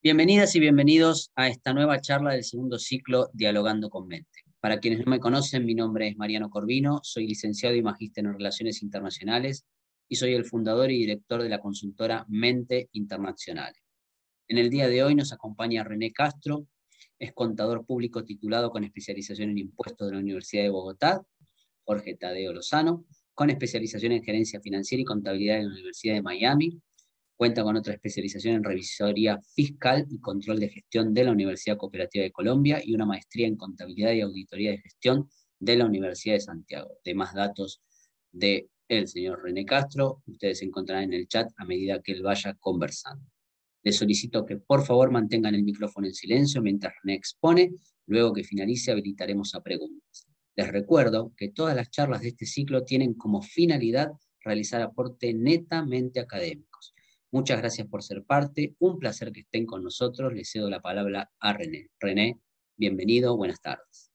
Bienvenidas y bienvenidos a esta nueva charla del segundo ciclo Dialogando con Mente. Para quienes no me conocen, mi nombre es Mariano Corvino, soy licenciado y magíster en Relaciones Internacionales y soy el fundador y director de la consultora Mente Internacional. En el día de hoy nos acompaña René Castro, es contador público titulado con especialización en impuestos de la Universidad de Bogotá, Jorge Tadeo Lozano, con especialización en gerencia financiera y contabilidad de la Universidad de Miami, Cuenta con otra especialización en revisoría fiscal y control de gestión de la Universidad Cooperativa de Colombia y una maestría en contabilidad y auditoría de gestión de la Universidad de Santiago. De más datos de el señor René Castro, ustedes encontrarán en el chat a medida que él vaya conversando. Les solicito que por favor mantengan el micrófono en silencio mientras René expone, luego que finalice habilitaremos a preguntas. Les recuerdo que todas las charlas de este ciclo tienen como finalidad realizar aporte netamente académicos. Muchas gracias por ser parte. Un placer que estén con nosotros. Le cedo la palabra a René. René, bienvenido. Buenas tardes.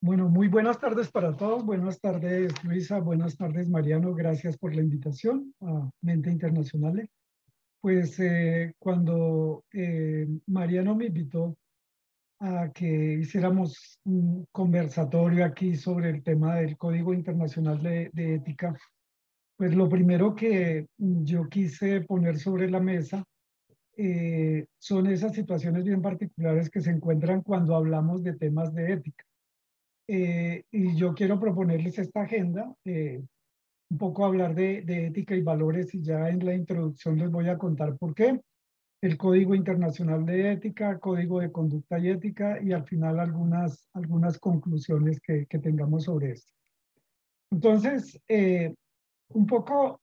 Bueno, muy buenas tardes para todos. Buenas tardes, Luisa. Buenas tardes, Mariano. Gracias por la invitación a Mente Internacional. Pues eh, cuando eh, Mariano me invitó a que hiciéramos un conversatorio aquí sobre el tema del Código Internacional de, de Ética, pues lo primero que yo quise poner sobre la mesa eh, son esas situaciones bien particulares que se encuentran cuando hablamos de temas de ética. Eh, y yo quiero proponerles esta agenda, eh, un poco hablar de, de, ética y valores y ya en la introducción les voy a contar por qué. El Código Internacional de Ética, Código de Conducta y Ética y al final algunas, algunas conclusiones que, que tengamos sobre esto. Entonces, un poco,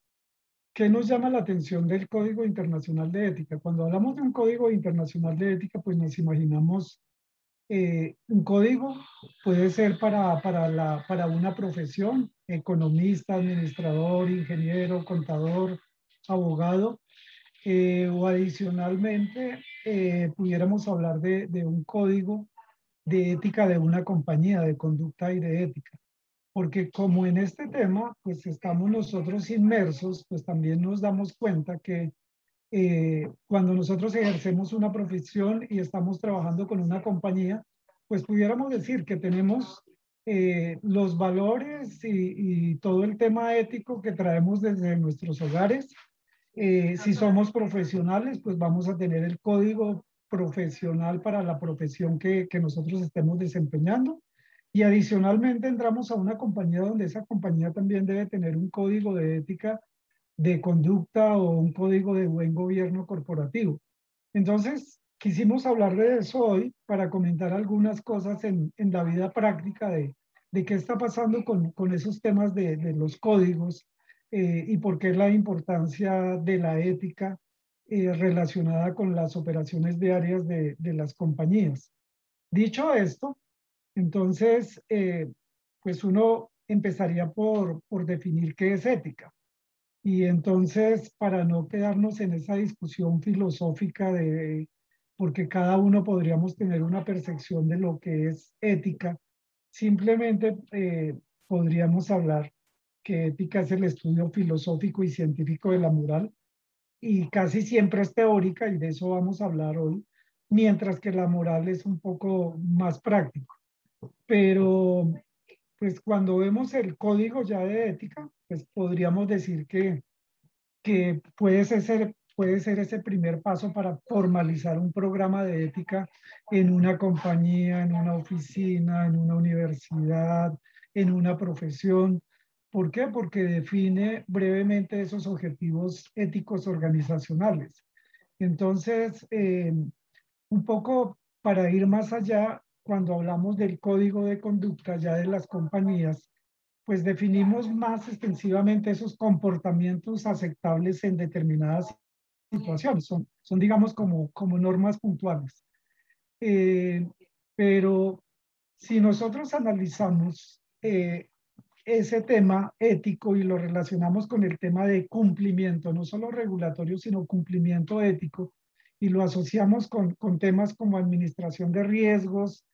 ¿qué nos llama la atención del Código Internacional de Ética? Cuando hablamos de un Código Internacional de Ética, pues nos imaginamos eh, un código, puede ser para, para, la, para una profesión, economista, administrador, ingeniero, contador, abogado, eh, o adicionalmente eh, pudiéramos hablar de, de un código de ética de una compañía, de conducta y de ética porque como en este tema, pues estamos nosotros inmersos, pues también nos damos cuenta que eh, cuando nosotros ejercemos una profesión y estamos trabajando con una compañía, pues pudiéramos decir que tenemos eh, los valores y, y, todo el tema ético que traemos desde nuestros hogares. Eh, si somos profesionales, pues vamos a tener el código profesional para la profesión que, que nosotros estemos desempeñando. Y adicionalmente entramos a una compañía donde esa compañía también debe tener un código de ética de conducta o un código de buen gobierno corporativo. Entonces, quisimos hablar de eso hoy para comentar algunas cosas en, en la vida práctica de, de qué está pasando con, con esos temas de, de los códigos eh, y por qué la importancia de la ética eh, relacionada con las operaciones diarias de, de las compañías. Dicho esto, entonces, eh, pues uno empezaría por, por definir qué es ética. Y entonces, para no quedarnos en esa discusión filosófica de, porque cada uno podríamos tener una percepción de lo que es ética, simplemente eh, podríamos hablar que ética es el estudio filosófico y científico de la moral y casi siempre es teórica y de eso vamos a hablar hoy, mientras que la moral es un poco más práctico. Pero, pues cuando vemos el código ya de ética, pues podríamos decir que, que puede, ser, puede ser ese primer paso para formalizar un programa de ética en una compañía, en una oficina, en una universidad, en una profesión. ¿Por qué? Porque define brevemente esos objetivos éticos organizacionales. Entonces, eh, un poco para ir más allá, cuando hablamos del código de conducta ya de las compañías, pues definimos más extensivamente esos comportamientos aceptables en determinadas situaciones. Son, son digamos, como, como normas puntuales. Eh, pero si nosotros analizamos eh, ese tema ético y lo relacionamos con el tema de cumplimiento, no solo regulatorio, sino cumplimiento ético, y lo asociamos con, con temas como administración de riesgos,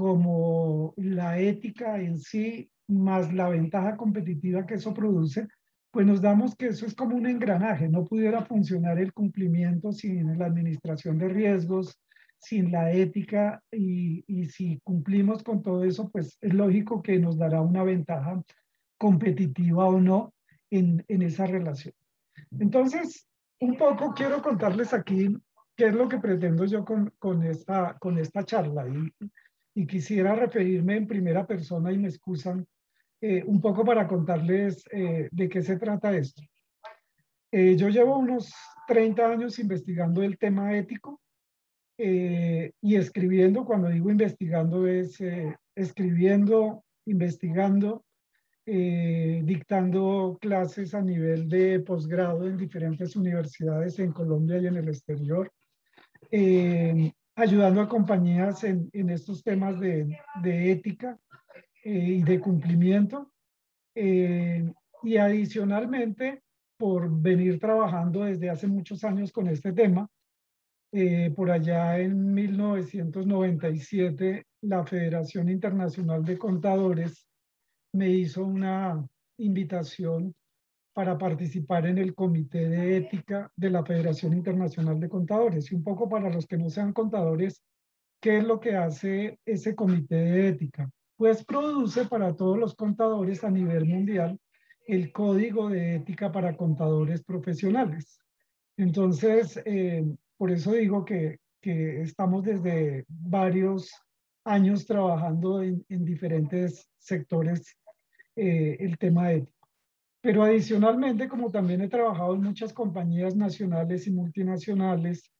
como la ética en sí, más la ventaja competitiva que eso produce, pues nos damos que eso es como un engranaje, no pudiera funcionar el cumplimiento sin la administración de riesgos, sin la ética y, y, si cumplimos con todo eso, pues es lógico que nos dará una ventaja competitiva o no en, en esa relación. Entonces, un poco quiero contarles aquí qué es lo que pretendo yo con, con, esta, con esta charla y, y quisiera referirme en primera persona y me excusan eh, un poco para contarles eh, de qué se trata esto. Eh, yo llevo unos 30 años investigando el tema ético y escribiendo, cuando digo investigando es escribiendo, investigando, dictando clases a nivel de posgrado en diferentes universidades en Colombia y en el exterior, ayudando a compañías en, en estos temas de, de ética eh, y de cumplimiento. Eh, y adicionalmente, por venir trabajando desde hace muchos años con este tema, eh, por allá en 1997, la Federación Internacional de Contadores me hizo una invitación para participar en el Comité de Ética de la Federación Internacional de Contadores. Y un poco para los que no sean contadores, ¿qué es lo que hace ese Comité de Ética? pues produce para todos los contadores a nivel mundial el código de ética para contadores profesionales. Entonces, eh, por eso digo que, que, estamos desde varios años trabajando en, en diferentes sectores eh, el tema ético. Pero adicionalmente, como también he trabajado en muchas compañías nacionales y multinacionales,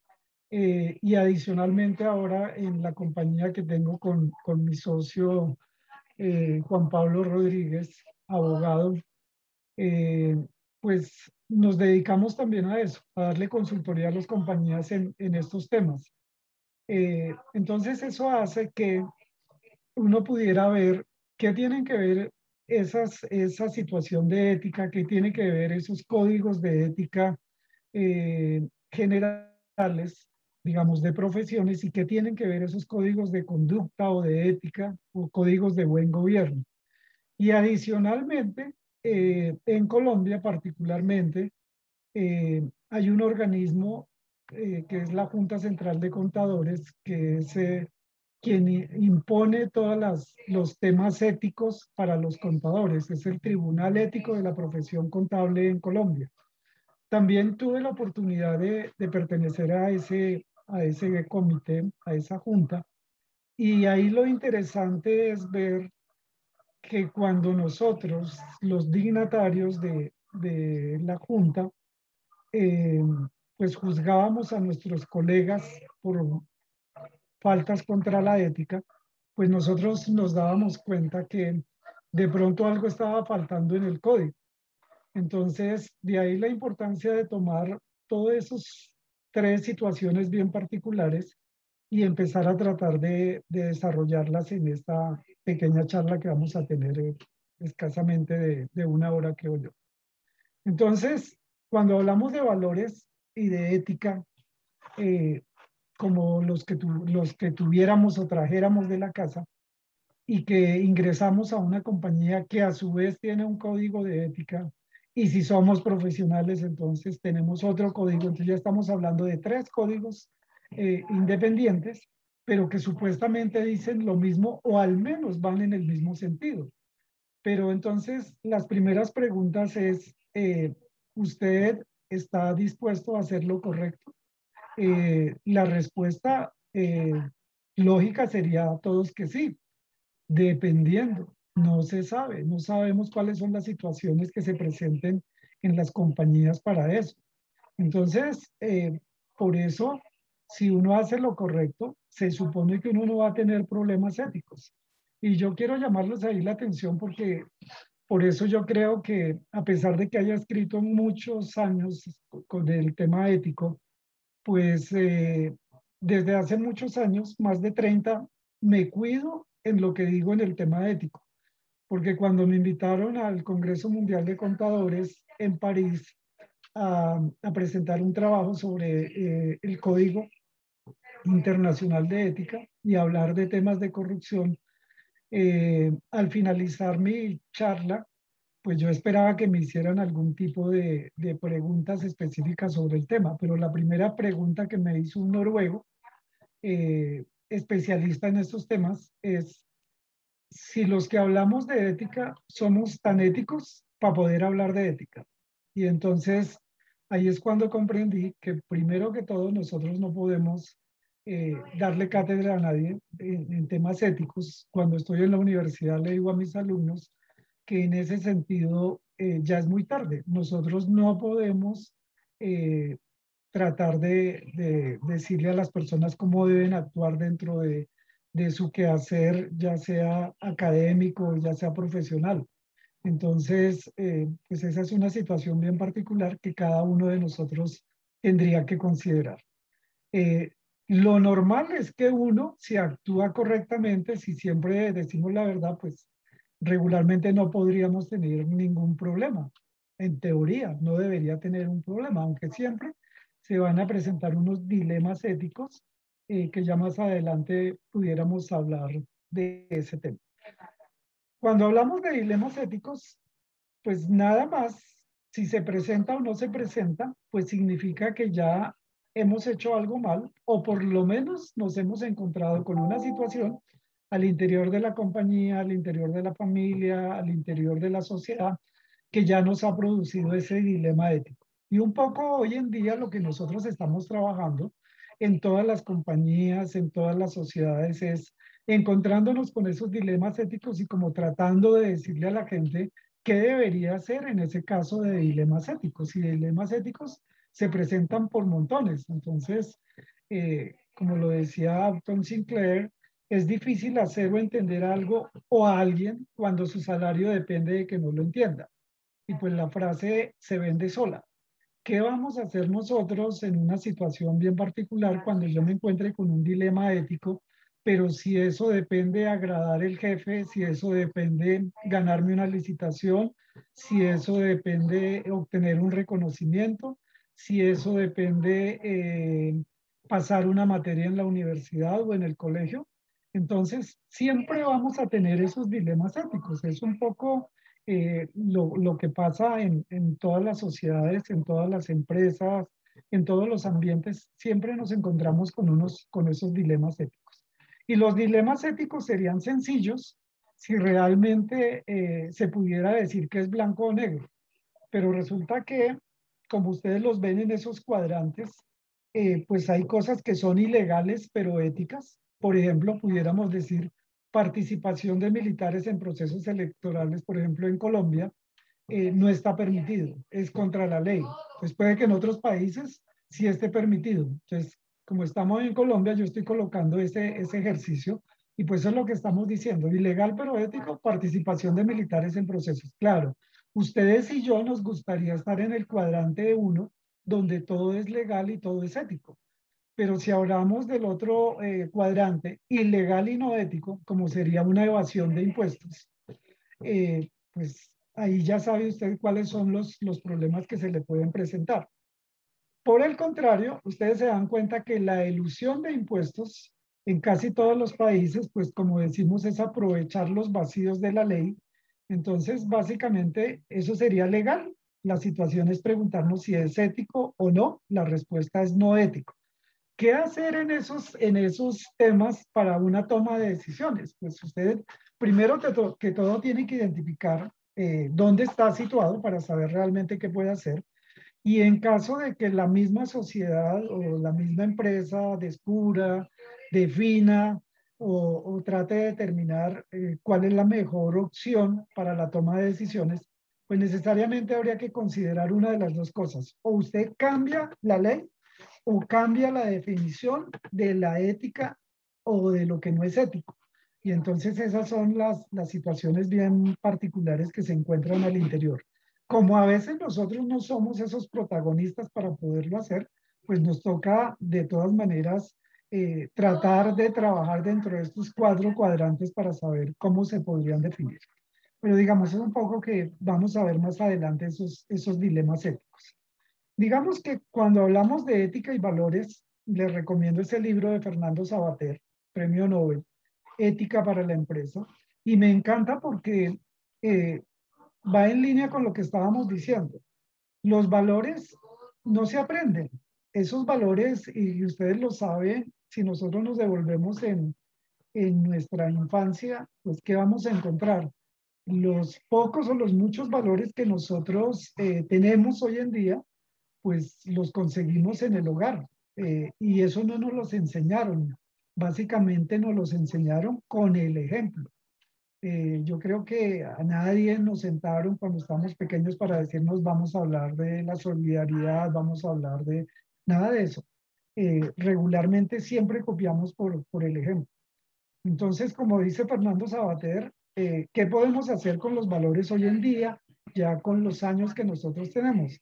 eh, y adicionalmente ahora en la compañía que tengo con, con mi socio eh, Juan Pablo Rodríguez, abogado, eh, pues nos dedicamos también a eso, a darle consultoría a las compañías en, en estos temas. Eh, entonces eso hace que uno pudiera ver qué tienen que ver esas, esa situación de ética, qué tiene que ver esos códigos de ética generales digamos, de profesiones y qué tienen que ver esos códigos de conducta o de ética o códigos de buen gobierno. Y adicionalmente, eh, en Colombia particularmente, eh, hay un organismo eh, que es la Junta Central de Contadores, que es quien impone todos los temas éticos para los contadores. Es el Tribunal Ético de la Profesión Contable en Colombia. También tuve la oportunidad de, de pertenecer a ese, a ese comité, a esa junta. Y ahí lo interesante es ver que cuando nosotros, los dignatarios de, de la junta, eh, pues juzgábamos a nuestros colegas por faltas contra la ética, pues nosotros nos dábamos cuenta que de pronto algo estaba faltando en el código. Entonces, de ahí la importancia de tomar todos esos tres situaciones bien particulares y empezar a tratar de, desarrollarlas en esta pequeña charla que vamos a tener eh, escasamente de, una hora, creo yo. Entonces, cuando hablamos de valores y de ética, eh, como los que, los que tuviéramos o trajéramos de la casa, y que ingresamos a una compañía que a su vez tiene un código de ética y si somos profesionales, entonces tenemos otro código. Entonces ya estamos hablando de tres códigos eh, independientes, pero que supuestamente dicen lo mismo o al menos van en el mismo sentido. Pero entonces las primeras preguntas es, eh, ¿usted está dispuesto a hacer lo correcto? Eh, la respuesta lógica sería a todos que sí, dependiendo. No se sabe, no sabemos cuáles son las situaciones que se presenten en las compañías para eso. Entonces, eh, por eso, si uno hace lo correcto, se supone que uno no va a tener problemas éticos. Y yo quiero llamarles ahí la atención porque por eso yo creo que a pesar de que haya escrito muchos años con el tema ético, pues eh, desde hace muchos años, más de 30, me cuido en lo que digo en el tema ético porque cuando me invitaron al Congreso Mundial de Contadores en París a, presentar un trabajo sobre eh, el Código Internacional de Ética y hablar de temas de corrupción, eh, al finalizar mi charla, pues yo esperaba que me hicieran algún tipo de, de, preguntas específicas sobre el tema, pero la primera pregunta que me hizo un noruego, eh, especialista en estos temas, es si los que hablamos de ética somos tan éticos para poder hablar de ética. Y entonces ahí es cuando comprendí que primero que todo nosotros no podemos eh, darle cátedra a nadie en, temas éticos. Cuando estoy en la universidad le digo a mis alumnos que en ese sentido eh, ya es muy tarde. Nosotros no podemos eh, tratar de, decirle a las personas cómo deben actuar dentro de, de su quehacer, ya sea académico, ya sea profesional. Entonces, pues esa es una situación bien particular que cada uno de nosotros tendría que considerar. Lo normal es que uno, si actúa correctamente, si siempre decimos la verdad, pues regularmente no podríamos tener ningún problema. En teoría, no debería tener un problema, aunque siempre se van a presentar unos dilemas éticos eh, que ya más adelante pudiéramos hablar de ese tema. Cuando hablamos de dilemas éticos, pues nada más, si se presenta o no se presenta, pues significa que ya hemos hecho algo mal o por lo menos nos hemos encontrado con una situación al interior de la compañía, al interior de la familia, al interior de la sociedad, que ya nos ha producido ese dilema ético. Y un poco hoy en día lo que nosotros estamos trabajando en todas las compañías, en todas las sociedades, es encontrándonos con esos dilemas éticos y como tratando de decirle a la gente qué debería hacer en ese caso de dilemas éticos. Y dilemas éticos se presentan por montones. Entonces, eh, como lo decía Tom Sinclair, es difícil hacer o entender algo o a alguien cuando su salario depende de que no lo entienda. Y pues la frase se vende sola. ¿Qué vamos a hacer nosotros en una situación bien particular cuando yo me encuentre con un dilema ético? Pero si eso depende de agradar el jefe, si eso depende ganarme una licitación, si eso depende obtener un reconocimiento, si eso depende eh, pasar una materia en la universidad o en el colegio. Entonces, siempre vamos a tener esos dilemas éticos. Es un poco eh, lo, lo, que pasa en, en todas las sociedades, en todas las empresas, en todos los ambientes. Siempre nos encontramos con, unos, con esos dilemas éticos. Y los dilemas éticos serían sencillos si realmente eh, se pudiera decir que es blanco o negro. Pero resulta que como ustedes los ven en esos cuadrantes, eh, pues hay cosas que son ilegales pero éticas. Por ejemplo, pudiéramos decir participación de militares en procesos electorales, por ejemplo, en Colombia, eh, no está permitido, es contra la ley. Pues puede que en otros países sí esté permitido. Entonces, como estamos en Colombia, yo estoy colocando ese, ese ejercicio y pues eso es lo que estamos diciendo, ilegal pero ético, participación de militares en procesos. Claro, Ustedes y yo nos gustaría estar en el cuadrante uno, donde todo es legal y todo es ético. Pero si hablamos del otro eh, cuadrante, ilegal y no ético, como sería una evasión de impuestos, eh, pues ahí ya sabe usted cuáles son los, los problemas que se le pueden presentar. Por el contrario, ustedes se dan cuenta que la ilusión de impuestos en casi todos los países, pues como decimos, es aprovechar los vacíos de la ley entonces, básicamente, eso sería legal. La situación es preguntarnos si es ético o no. La respuesta es no ético. ¿Qué hacer en esos, en esos temas para una toma de decisiones? Pues usted, primero que, todo, tiene que identificar eh, dónde está situado para saber realmente qué puede hacer. Y en caso de que la misma sociedad o la misma empresa descubra, defina o, trate de determinar eh, cuál es la mejor opción para la toma de decisiones, pues necesariamente habría que considerar una de las dos cosas. O usted cambia la ley o cambia la definición de la ética o de lo que no es ético. Y entonces esas son las, las situaciones bien particulares que se encuentran al interior. Como a veces nosotros no somos esos protagonistas para poderlo hacer, pues nos toca de todas maneras eh, tratar de trabajar dentro de estos cuatro cuadrantes para saber cómo se podrían definir. Pero digamos, es un poco que vamos a ver más adelante esos, esos dilemas éticos. Digamos que cuando hablamos de ética y valores, les recomiendo ese libro de Fernando Sabater, Premio Nobel, Ética para la Empresa, y me encanta porque eh, va en línea con lo que estábamos diciendo. Los valores no se aprenden. Esos valores, y ustedes lo saben, si nosotros nos devolvemos en, en nuestra infancia, pues ¿qué vamos a encontrar? Los pocos o los muchos valores que nosotros eh, tenemos hoy en día, pues los conseguimos en el hogar. Eh, y eso no nos los enseñaron. Básicamente nos los enseñaron con el ejemplo. Eh, yo creo que a nadie nos sentaron cuando estábamos pequeños para decirnos vamos a hablar de la solidaridad, vamos a hablar de nada de eso. Eh, regularmente siempre copiamos por, por el ejemplo. Entonces, como dice Fernando Sabater, ¿qué podemos hacer con los valores hoy en día, ya con los años que nosotros tenemos?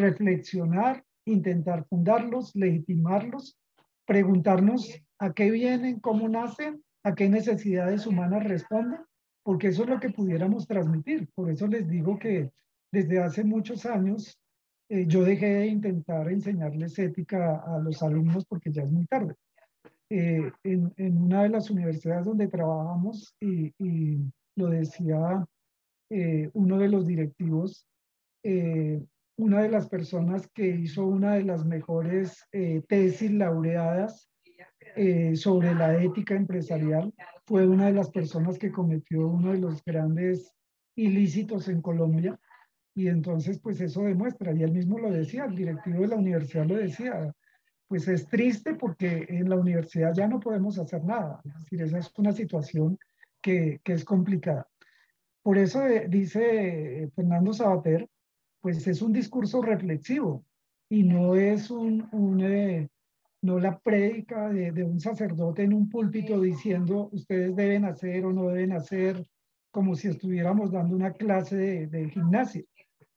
Reflexionar, intentar fundarlos, legitimarlos, preguntarnos a qué vienen, cómo nacen, a qué necesidades humanas responden porque eso es lo que pudiéramos transmitir. Por eso les digo que desde hace muchos años eh, yo dejé de intentar enseñarles ética a los alumnos porque ya es muy tarde. Eh, en, una de las universidades donde trabajamos, y, y lo decía eh, uno de los directivos, una de las personas que hizo una de las mejores tesis laureadas eh, sobre la ética empresarial. Fue una de las personas que cometió uno de los grandes ilícitos en Colombia. Y entonces, pues eso demuestra, y él mismo lo decía, el directivo de la universidad lo decía, pues es triste porque en la universidad ya no podemos hacer nada. Es decir, esa es una situación que, que es complicada. Por eso eh, dice Fernando Sabater, pues es un discurso reflexivo y no es un, un eh, no la prédica de, un sacerdote en un púlpito diciendo ustedes deben hacer o no deben hacer, como si estuviéramos dando una clase de, de gimnasia.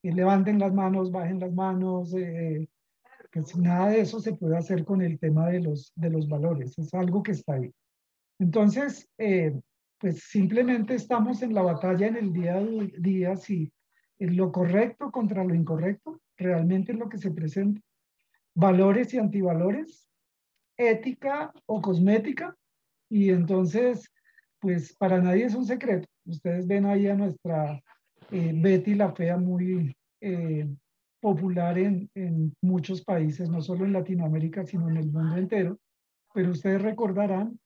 Y levanten las manos, bajen las manos, eh, pues nada de eso se puede hacer con el tema de los, de los valores, es algo que está ahí. Entonces, eh, pues simplemente estamos en la batalla en el día a día si lo correcto contra lo incorrecto realmente es lo que se presenta valores y antivalores, ética o cosmética. Y entonces, pues para nadie es un secreto. Ustedes ven ahí a nuestra eh, Betty la Fea muy eh, popular en, muchos países, no solo en Latinoamérica, sino en el mundo entero. Pero ustedes recordarán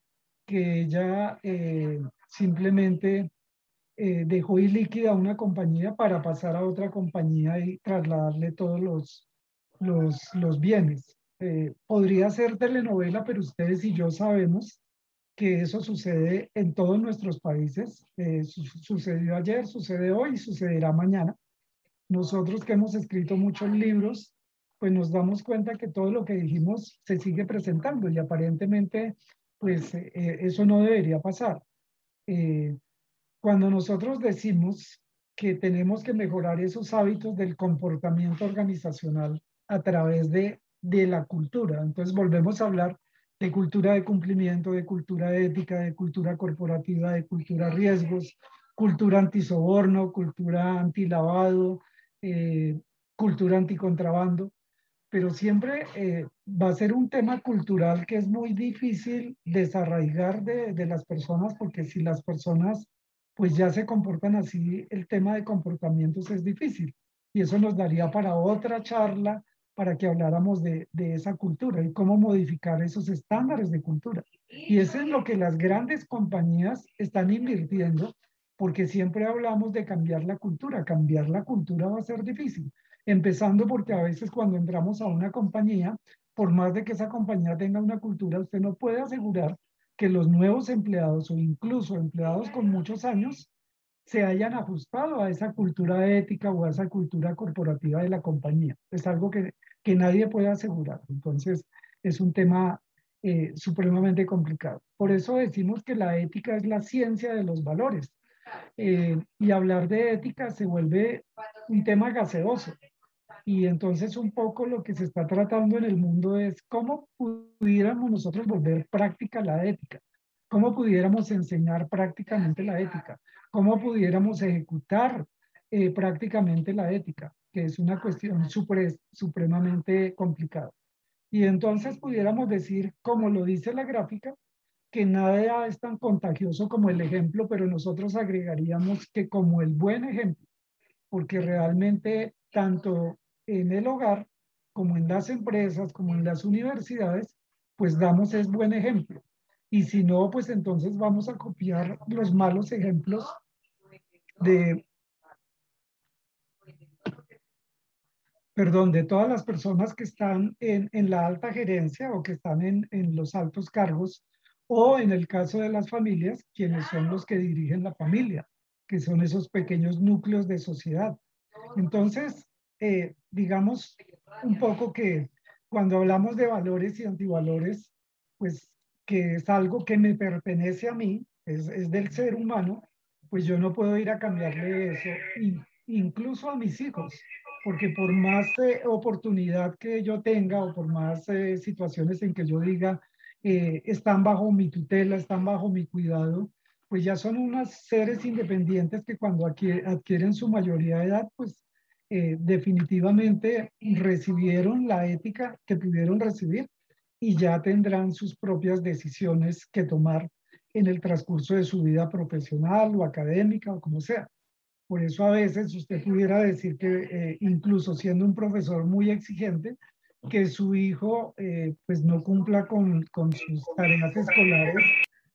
que ella eh, simplemente dejó ilíquida una compañía para pasar a otra compañía y trasladarle todos los, los, los bienes. Eh, podría ser telenovela, pero ustedes y yo sabemos que eso sucede en todos nuestros países. Eh, sucedió ayer, sucede hoy sucederá mañana. Nosotros que hemos escrito muchos libros, pues nos damos cuenta que todo lo que dijimos se sigue presentando y aparentemente, pues eh, eso no debería pasar. Cuando nosotros decimos que tenemos que mejorar esos hábitos del comportamiento organizacional a través de de la cultura. Entonces volvemos a hablar de cultura de cumplimiento, de cultura ética, de cultura corporativa, de cultura riesgos, cultura antisoborno, cultura antilavado, eh, cultura anticontrabando, pero siempre eh, va a ser un tema cultural que es muy difícil desarraigar de, de las personas, porque si las personas pues ya se comportan así, el tema de comportamientos es difícil. Y eso nos daría para otra charla para que habláramos de, de, esa cultura y cómo modificar esos estándares de cultura. Y eso es lo que las grandes compañías están invirtiendo, porque siempre hablamos de cambiar la cultura. Cambiar la cultura va a ser difícil, empezando porque a veces cuando entramos a una compañía, por más de que esa compañía tenga una cultura, usted no puede asegurar que los nuevos empleados o incluso empleados con muchos años se hayan ajustado a esa cultura ética o a esa cultura corporativa de la compañía. Es algo que, que nadie puede asegurar. Entonces, es un tema eh, supremamente complicado. Por eso decimos que la ética es la ciencia de los valores. Eh, y hablar de ética se vuelve un tema gaseoso. Y entonces un poco lo que se está tratando en el mundo es cómo pudiéramos nosotros volver práctica la ética, cómo pudiéramos enseñar prácticamente la ética, cómo pudiéramos ejecutar eh, prácticamente la ética, que es una cuestión supremamente complicada. Y entonces pudiéramos decir, como lo dice la gráfica, que nada es tan contagioso como el ejemplo, pero nosotros agregaríamos que como el buen ejemplo. porque realmente tanto en el hogar como en las empresas, como en las universidades, pues damos es buen ejemplo. Y si no, pues entonces vamos a copiar los malos ejemplos de, perdón, de todas las personas que están en, en la alta gerencia o que están en, en los altos cargos, o en el caso de las familias, quienes son los que dirigen la familia, que son esos pequeños núcleos de sociedad. Entonces, eh, digamos un poco que cuando hablamos de valores y antivalores, pues que es algo que me pertenece a mí, es, es del ser humano, pues yo no puedo ir a cambiarle eso, incluso a mis hijos, porque por más eh, oportunidad que yo tenga o por más eh, situaciones en que yo diga, eh, están bajo mi tutela, están bajo mi cuidado, pues ya son unos seres independientes que cuando adquieren su mayoría de edad, pues eh, definitivamente recibieron la ética que pudieron recibir y ya tendrán sus propias decisiones que tomar en el transcurso de su vida profesional o académica o como sea. Por eso a veces usted pudiera decir que eh, incluso siendo un profesor muy exigente, que su hijo eh, pues no cumpla con, con, sus tareas escolares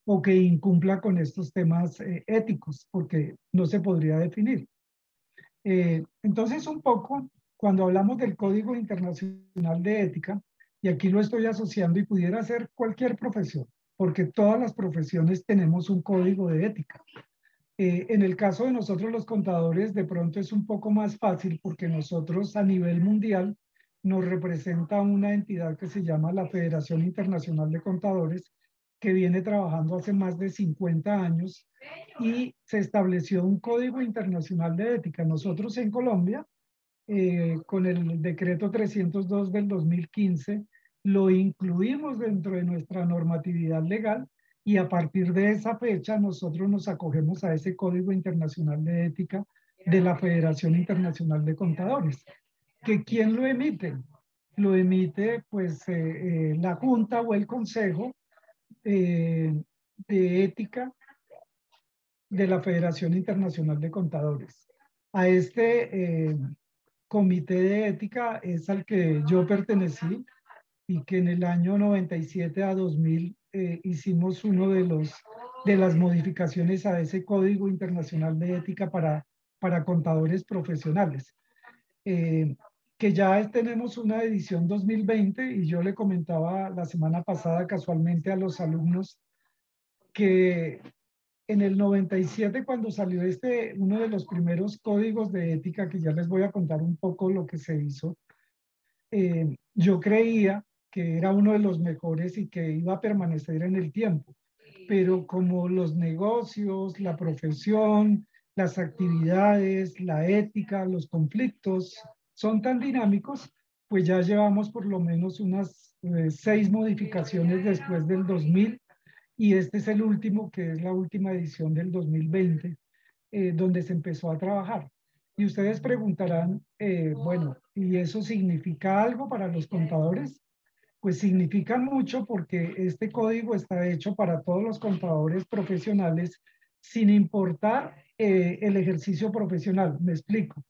o que incumpla con estos temas éticos, porque no se podría definir. Eh, entonces, un poco, cuando hablamos del Código Internacional de Ética, y aquí lo estoy asociando y pudiera ser cualquier profesión, porque todas las profesiones tenemos un código de ética. Eh, en el caso de nosotros los contadores, de pronto es un poco más fácil porque nosotros a nivel mundial nos representa una entidad que se llama la Federación Internacional de Contadores, que viene trabajando hace más de 50 años y se estableció un código internacional de ética. Nosotros en Colombia, eh, con el decreto 302 del 2015, lo incluimos dentro de nuestra normatividad legal y a partir de esa fecha nosotros nos acogemos a ese código internacional de ética de la Federación Internacional de Contadores. ¿Que ¿Quién lo emite? Lo emite pues eh, eh, la Junta o el Consejo eh, de ética de la Federación Internacional de Contadores. A este eh, comité de ética es al que yo pertenecí y que en el año 97 a 2000 eh, hicimos uno de los de las modificaciones a ese código internacional de ética para, para contadores profesionales que ya tenemos una edición 2020 y yo le comentaba la semana pasada casualmente a los alumnos que en el 97 cuando salió este, uno de los primeros códigos de ética, que ya les voy a contar un poco lo que se hizo, eh, yo creía que era uno de los mejores y que iba a permanecer en el tiempo. Pero como los negocios, la profesión, las actividades, la ética, los conflictos, son tan dinámicos, pues ya llevamos por lo menos unas eh, seis modificaciones después del 2000 y este es el último, que es la última edición del 2020, eh, donde se empezó a trabajar. Y ustedes preguntarán, eh, bueno, ¿y eso significa algo para los contadores? Pues significa mucho porque este código está hecho para todos los contadores profesionales sin importar el ejercicio profesional. Me explico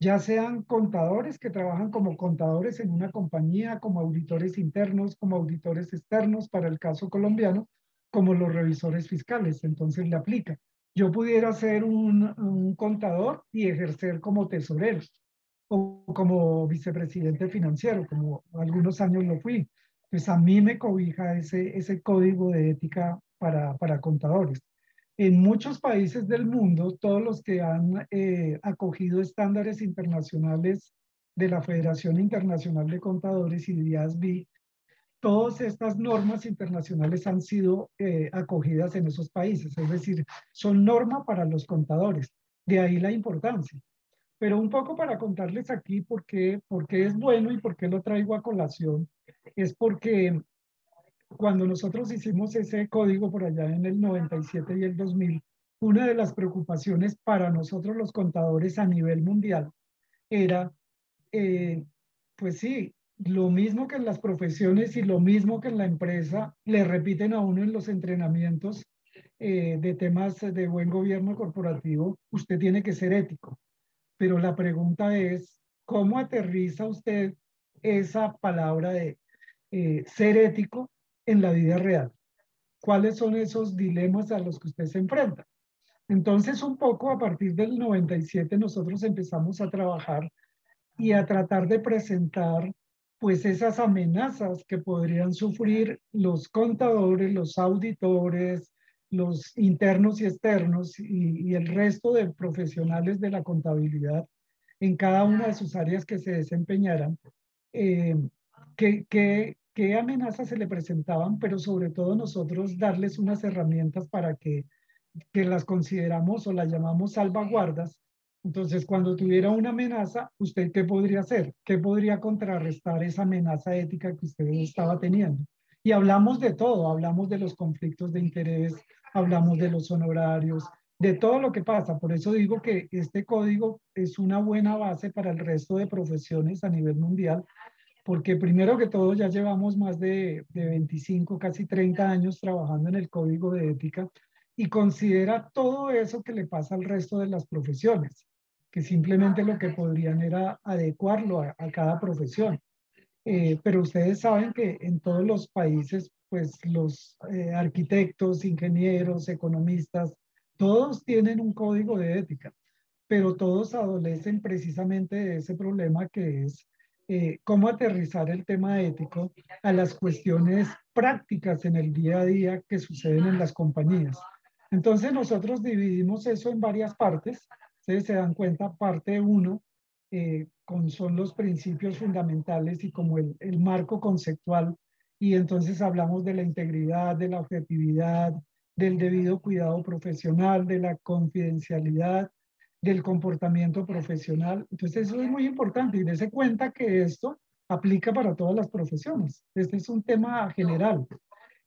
ya sean contadores que trabajan como contadores en una compañía, como auditores internos, como auditores externos, para el caso colombiano, como los revisores fiscales. Entonces le aplica. Yo pudiera ser un, contador y ejercer como tesorero o como vicepresidente financiero, como algunos años lo fui. Pues a mí me cobija ese, ese código de ética para, para contadores. En muchos países del mundo, todos los que han eh, acogido estándares internacionales de la Federación Internacional de Contadores y de IASB, todas estas normas internacionales han sido eh, acogidas en esos países, es decir, son norma para los contadores. De ahí la importancia. Pero un poco para contarles aquí por por qué es bueno y por qué lo traigo a colación, es porque cuando nosotros hicimos ese código por allá en el 97 y el 2000, una de las preocupaciones para nosotros los contadores a nivel mundial era, eh, pues sí, lo mismo que en las profesiones y lo mismo que en la empresa, le repiten a uno en los entrenamientos eh, de temas de buen gobierno corporativo, usted tiene que ser ético. pero la pregunta es, ¿cómo aterriza usted esa palabra de eh, ser ético en la vida real? ¿Cuáles son esos dilemas a los que usted se enfrenta? Entonces, un poco a partir del 97 nosotros empezamos a trabajar y a tratar de presentar pues esas amenazas que podrían sufrir los contadores, los auditores, los internos y externos y, el resto de profesionales de la contabilidad en cada una de sus áreas que se desempeñaran, eh, qué, qué amenazas se le presentaban, pero sobre todo nosotros darles unas herramientas para que, que las consideramos o las llamamos salvaguardas. Entonces, cuando tuviera una amenaza, ¿usted qué podría hacer? ¿Qué podría contrarrestar esa amenaza ética que usted estaba teniendo? Y hablamos de todo, hablamos de los conflictos de interés, hablamos de los honorarios, de todo lo que pasa. Por eso digo que este código es una buena base para el resto de profesiones a nivel mundial, porque primero que todo ya llevamos más de, de 25, casi 30 años trabajando en el código de ética y considera todo eso que le pasa al resto de las profesiones, que simplemente lo que podrían era adecuarlo a, cada profesión. Eh, pero ustedes saben que en todos los países pues los eh, arquitectos, ingenieros, economistas, todos tienen un código de ética, pero todos adolecen precisamente de ese problema que es eh, cómo aterrizar el tema ético a las cuestiones prácticas en el día a día que suceden en las compañías. Entonces nosotros dividimos eso en varias partes. Ustedes se dan cuenta, parte uno eh, con, son los principios fundamentales y como el, el marco conceptual y entonces hablamos de la integridad, de la objetividad, del debido cuidado profesional, de la confidencialidad, del comportamiento profesional. Entonces eso es muy importante y dése cuenta que esto aplica para todas las profesiones. Este es un tema general.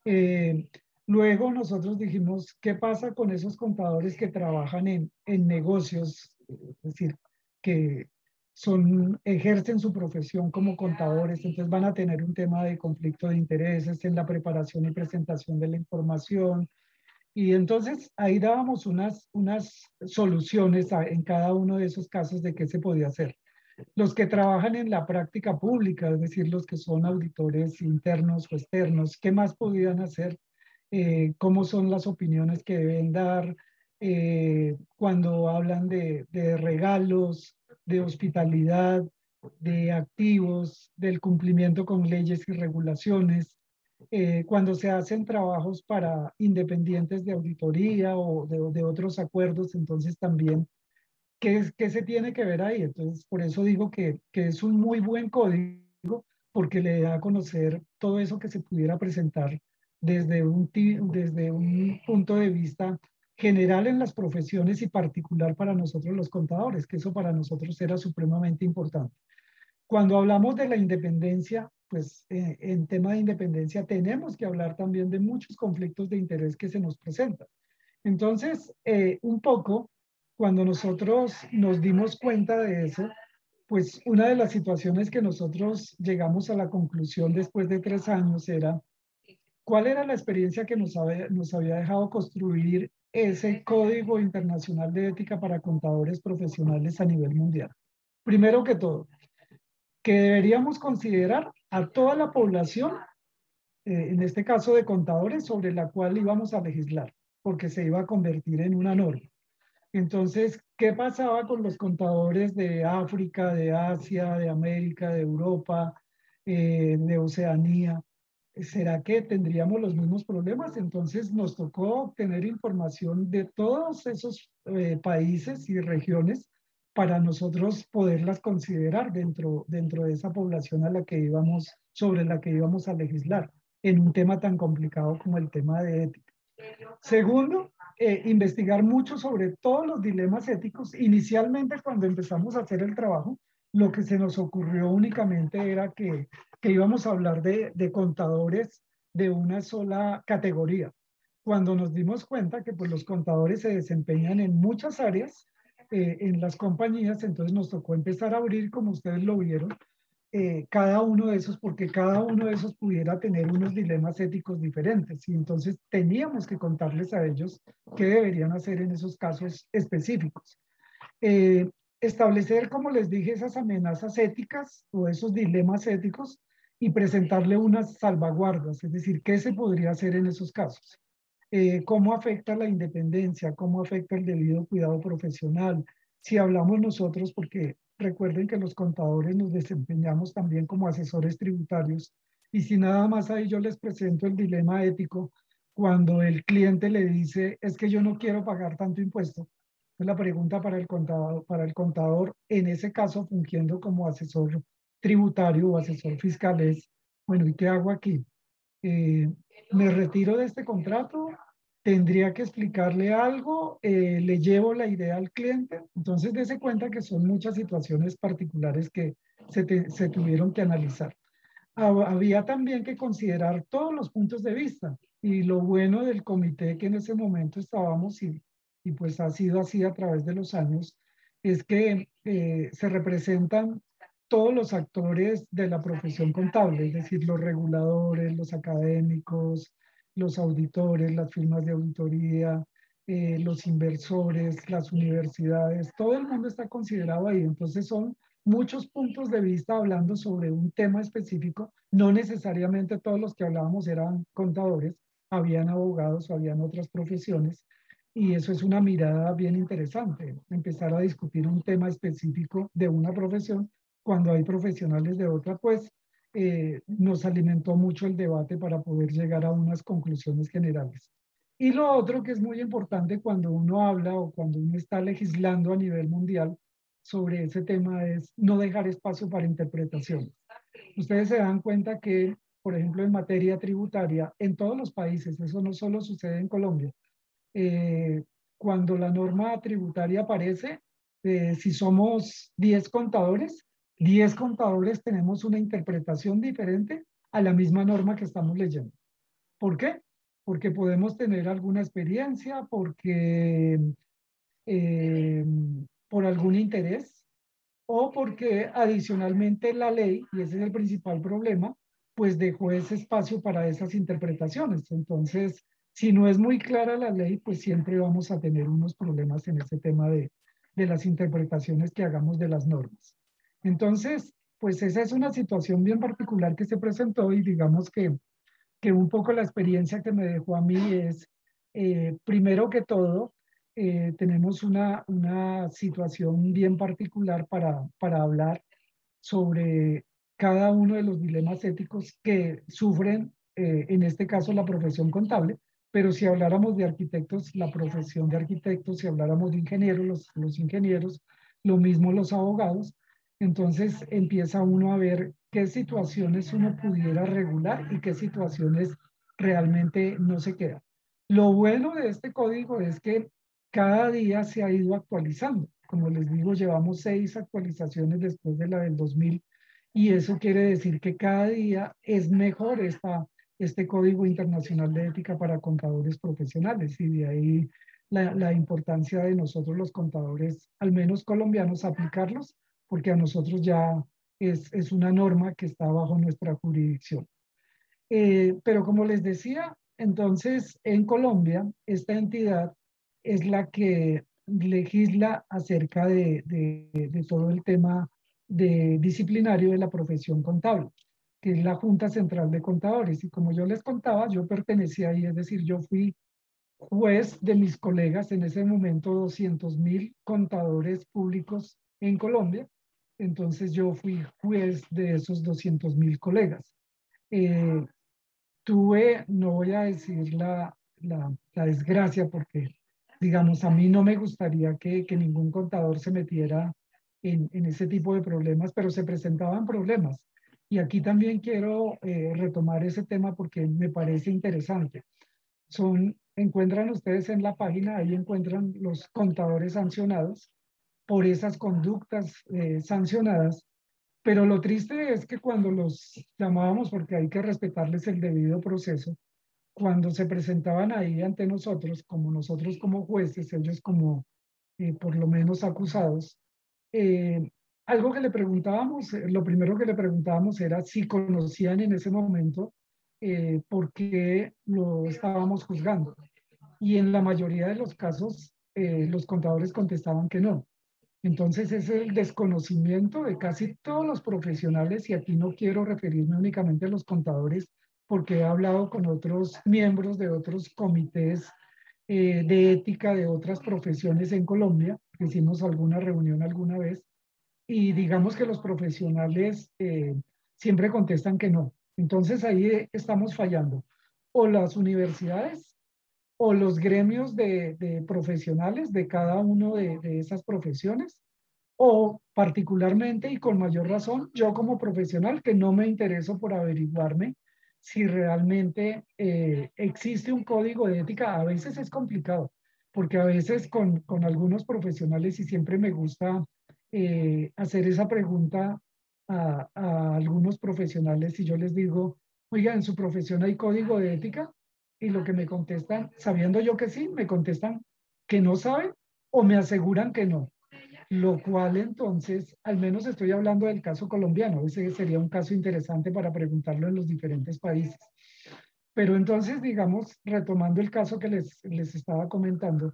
Eh, luego nosotros dijimos, ¿qué pasa con esos contadores que trabajan en, en negocios? Es decir, que son, ejercen su profesión como contadores, entonces van a tener un tema de conflicto de intereses en la preparación y presentación de la información. Y entonces ahí dábamos unas, unas soluciones en cada uno de esos casos de qué se podía hacer. Los que trabajan en la práctica pública, es decir, los que son auditores internos o externos, ¿qué más podían hacer? Eh, ¿Cómo son las opiniones que deben dar? Eh, cuando hablan de, de regalos, de hospitalidad, de activos, del cumplimiento con leyes y regulaciones, eh, cuando se hacen trabajos para independientes de auditoría o de, otros acuerdos, entonces también, ¿qué, ¿qué, se tiene que ver ahí? Entonces, por eso digo que, que es un muy buen código porque le da a conocer todo eso que se pudiera presentar desde un, desde un punto de vista general en las profesiones y particular para nosotros los contadores, que eso para nosotros era supremamente importante. Cuando hablamos de la independencia, pues eh, en tema de independencia tenemos que hablar también de muchos conflictos de interés que se nos presentan. Entonces, eh, un poco, cuando nosotros nos dimos cuenta de eso, pues una de las situaciones que nosotros llegamos a la conclusión después de tres años era cuál era la experiencia que nos había, nos había dejado construir ese Código Internacional de Ética para Contadores Profesionales a nivel mundial. Primero que todo, que deberíamos considerar a toda la población, eh, en este caso de contadores, sobre la cual íbamos a legislar, porque se iba a convertir en una norma. Entonces, ¿qué pasaba con los contadores de África, de Asia, de América, de Europa, eh, de Oceanía? ¿será que tendríamos los mismos problemas? Entonces nos tocó obtener información de todos esos eh, países y regiones para nosotros poderlas considerar dentro, dentro de esa población a la que íbamos, sobre la que íbamos a legislar en un tema tan complicado como el tema de ética. Segundo, eh, investigar mucho sobre todos los dilemas éticos. Inicialmente, cuando empezamos a hacer el trabajo, lo que se nos ocurrió únicamente era que, que íbamos a hablar de, de, contadores de una sola categoría. Cuando nos dimos cuenta que pues, los contadores se desempeñan en muchas áreas eh, en las compañías, entonces nos tocó empezar a abrir, como ustedes lo vieron, eh, cada uno de esos, porque cada uno de esos pudiera tener unos dilemas éticos diferentes. Y entonces teníamos que contarles a ellos qué deberían hacer en esos casos específicos. Eh, establecer, como les dije, esas amenazas éticas o esos dilemas éticos y presentarle unas salvaguardas, es decir, ¿qué se podría hacer en esos casos? Eh, ¿Cómo afecta la independencia? ¿Cómo afecta el debido cuidado profesional? Si hablamos nosotros, porque recuerden que los contadores nos desempeñamos también como asesores tributarios, y si nada más ahí yo les presento el dilema ético, cuando el cliente le dice, es que yo no quiero pagar tanto impuesto, la pregunta para el contador, para el contador en ese caso fungiendo como asesor tributario o asesor fiscal es, bueno, ¿y qué hago aquí? Eh, ¿Me retiro de este contrato? ¿Tendría que explicarle algo? Eh, ¿Le llevo la idea al cliente? Entonces, dése cuenta que son muchas situaciones particulares que se, se tuvieron que analizar. Había también que considerar todos los puntos de vista y lo bueno del comité que en ese momento estábamos y y pues ha sido así a través de los años, es que eh, se representan todos los actores de la profesión contable, es decir, los reguladores, los académicos, los auditores, las firmas de auditoría, eh, los inversores, las universidades, todo el mundo está considerado ahí. Entonces son muchos puntos de vista hablando sobre un tema específico. No necesariamente todos los que hablábamos eran contadores, habían abogados o habían otras profesiones, y eso es una mirada bien interesante, empezar a discutir un tema específico de una profesión cuando hay profesionales de otra, pues eh, nos alimentó mucho el debate para poder llegar a unas conclusiones generales. Y lo otro que es muy importante cuando uno habla o cuando uno está legislando a nivel mundial sobre ese tema es no dejar espacio para interpretación. Ustedes se dan cuenta que, por ejemplo, en materia tributaria, en todos los países, eso no solo sucede en Colombia, eh, cuando la norma tributaria aparece, eh, si somos 10 contadores, 10 contadores tenemos una interpretación diferente a la misma norma que estamos leyendo. ¿Por qué? Porque podemos tener alguna experiencia, porque eh, por algún interés o porque adicionalmente la ley, y ese es el principal problema, pues dejó ese espacio para esas interpretaciones. Entonces, si no es muy clara la ley, pues siempre vamos a tener unos problemas en ese tema de, de las interpretaciones que hagamos de las normas. Entonces, pues esa es una situación bien particular que se presentó y digamos que, que un poco la experiencia que me dejó a mí es, eh, primero que todo, eh, tenemos una, una situación bien particular para, para hablar sobre cada uno de los dilemas éticos que sufren, eh, en este caso, la profesión contable, pero si habláramos de arquitectos, la profesión de arquitectos, si habláramos de ingenieros, los, los ingenieros, lo mismo los abogados, entonces empieza uno a ver qué situaciones uno pudiera regular y qué situaciones realmente no se quedan. Lo bueno de este código es que cada día se ha ido actualizando. Como les digo, llevamos seis actualizaciones después de la del 2000 y eso quiere decir que cada día es mejor esta, este Código Internacional de Ética para Contadores Profesionales y de ahí la, la, importancia de nosotros los contadores, al menos colombianos, aplicarlos, porque a nosotros ya es, es una norma que está bajo nuestra jurisdicción. Eh, pero como les decía, entonces en Colombia esta entidad es la que legisla acerca de, de, de todo el tema de disciplinario de la profesión contable que es la Junta Central de Contadores. Y como yo les contaba, yo pertenecía ahí, es decir, yo fui juez de mis colegas, en ese momento 200 mil contadores públicos en Colombia. Entonces yo fui juez de esos 200 mil colegas. Eh, tuve, no voy a decir la, la, la, desgracia porque, digamos, a mí no me gustaría que, que ningún contador se metiera en, en, ese tipo de problemas, pero se presentaban problemas. Y aquí también quiero eh, retomar ese tema porque me parece interesante. Son, encuentran ustedes en la página, ahí encuentran los contadores sancionados por esas conductas eh, sancionadas. Pero lo triste es que cuando los llamábamos, porque hay que respetarles el debido proceso, cuando se presentaban ahí ante nosotros, como nosotros como jueces, ellos como eh, por lo menos acusados, eh, algo que le preguntábamos, eh, lo primero que le preguntábamos era si conocían en ese momento eh, por qué lo estábamos juzgando. Y en la mayoría de los casos, eh, los contadores contestaban que no. Entonces es el desconocimiento de casi todos los profesionales y aquí no quiero referirme únicamente a los contadores porque he hablado con otros miembros de otros comités eh, de ética de otras profesiones en Colombia, hicimos alguna reunión alguna vez y digamos que los profesionales eh, siempre contestan que no. Entonces ahí estamos fallando. O las universidades o los gremios de, profesionales de cada uno de, esas profesiones, o particularmente y con mayor razón, yo como profesional que no me intereso por averiguarme si realmente eh, existe un código de ética. A veces es complicado, porque a veces con, con algunos profesionales, y siempre me gusta eh, hacer esa pregunta a, a algunos profesionales, y yo les digo, oiga, en su profesión hay código de ética, y lo que me contestan, sabiendo yo que sí, me contestan que no saben o me aseguran que no. Lo cual entonces, al menos estoy hablando del caso colombiano, ese sería un caso interesante para preguntarlo en los diferentes países. Pero entonces, digamos, retomando el caso que les, les estaba comentando,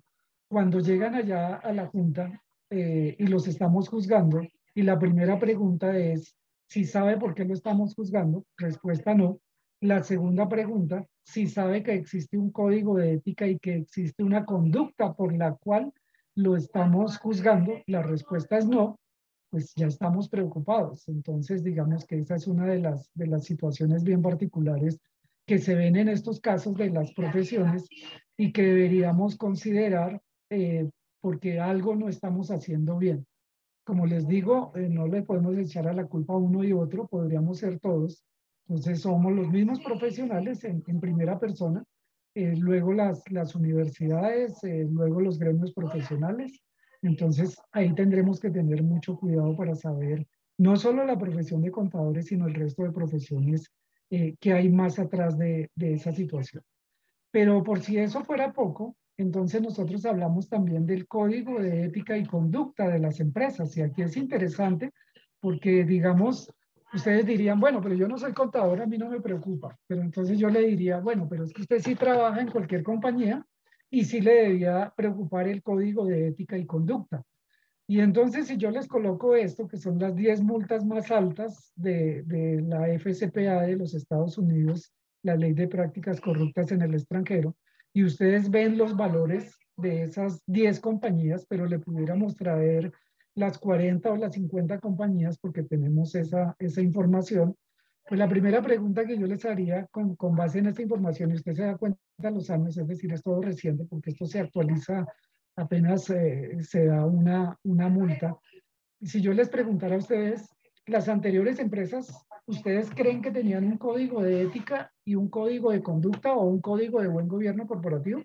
cuando llegan allá a la Junta eh, y los estamos juzgando, y la primera pregunta es si sabe por qué lo estamos juzgando, respuesta no. La segunda pregunta, si sabe que existe un código de ética y que existe una conducta por la cual lo estamos juzgando, la respuesta es no, pues ya estamos preocupados. Entonces, digamos que esa es una de las, de las situaciones bien particulares que se ven en estos casos de las profesiones y que deberíamos considerar eh, porque algo no estamos haciendo bien. Como les digo, eh, no le podemos echar a la culpa a uno y otro, podríamos ser todos, entonces somos los mismos profesionales en, primera persona, eh, luego las, las universidades, eh, luego los gremios profesionales. Entonces ahí tendremos que tener mucho cuidado para saber no solo la profesión de contadores, sino el resto de profesiones eh, que hay más atrás de, de esa situación. Pero por si eso fuera poco, entonces nosotros hablamos también del código de ética y conducta de las empresas. Y aquí es interesante porque, digamos, ustedes dirían, bueno, pero yo no soy contador, a mí no me preocupa. Pero entonces yo le diría, bueno, pero es que usted sí trabaja en cualquier compañía y sí le debía preocupar el código de ética y conducta. Y entonces si yo les coloco esto, que son las 10 multas más altas de, de la FCPA de los Estados Unidos, la ley de prácticas corruptas en el extranjero, y ustedes ven los valores de esas 10 compañías, pero le pudiéramos traer las 40 o las 50 compañías porque tenemos esa, esa información. Pues la primera pregunta que yo les haría con, con base en esta información, y usted se da cuenta los años, es decir, es todo reciente porque esto se actualiza apenas eh, se da una, una multa. Y si yo les preguntara a ustedes, las anteriores empresas, ¿ustedes creen que tenían un código de ética y un código de conducta o un código de buen gobierno corporativo?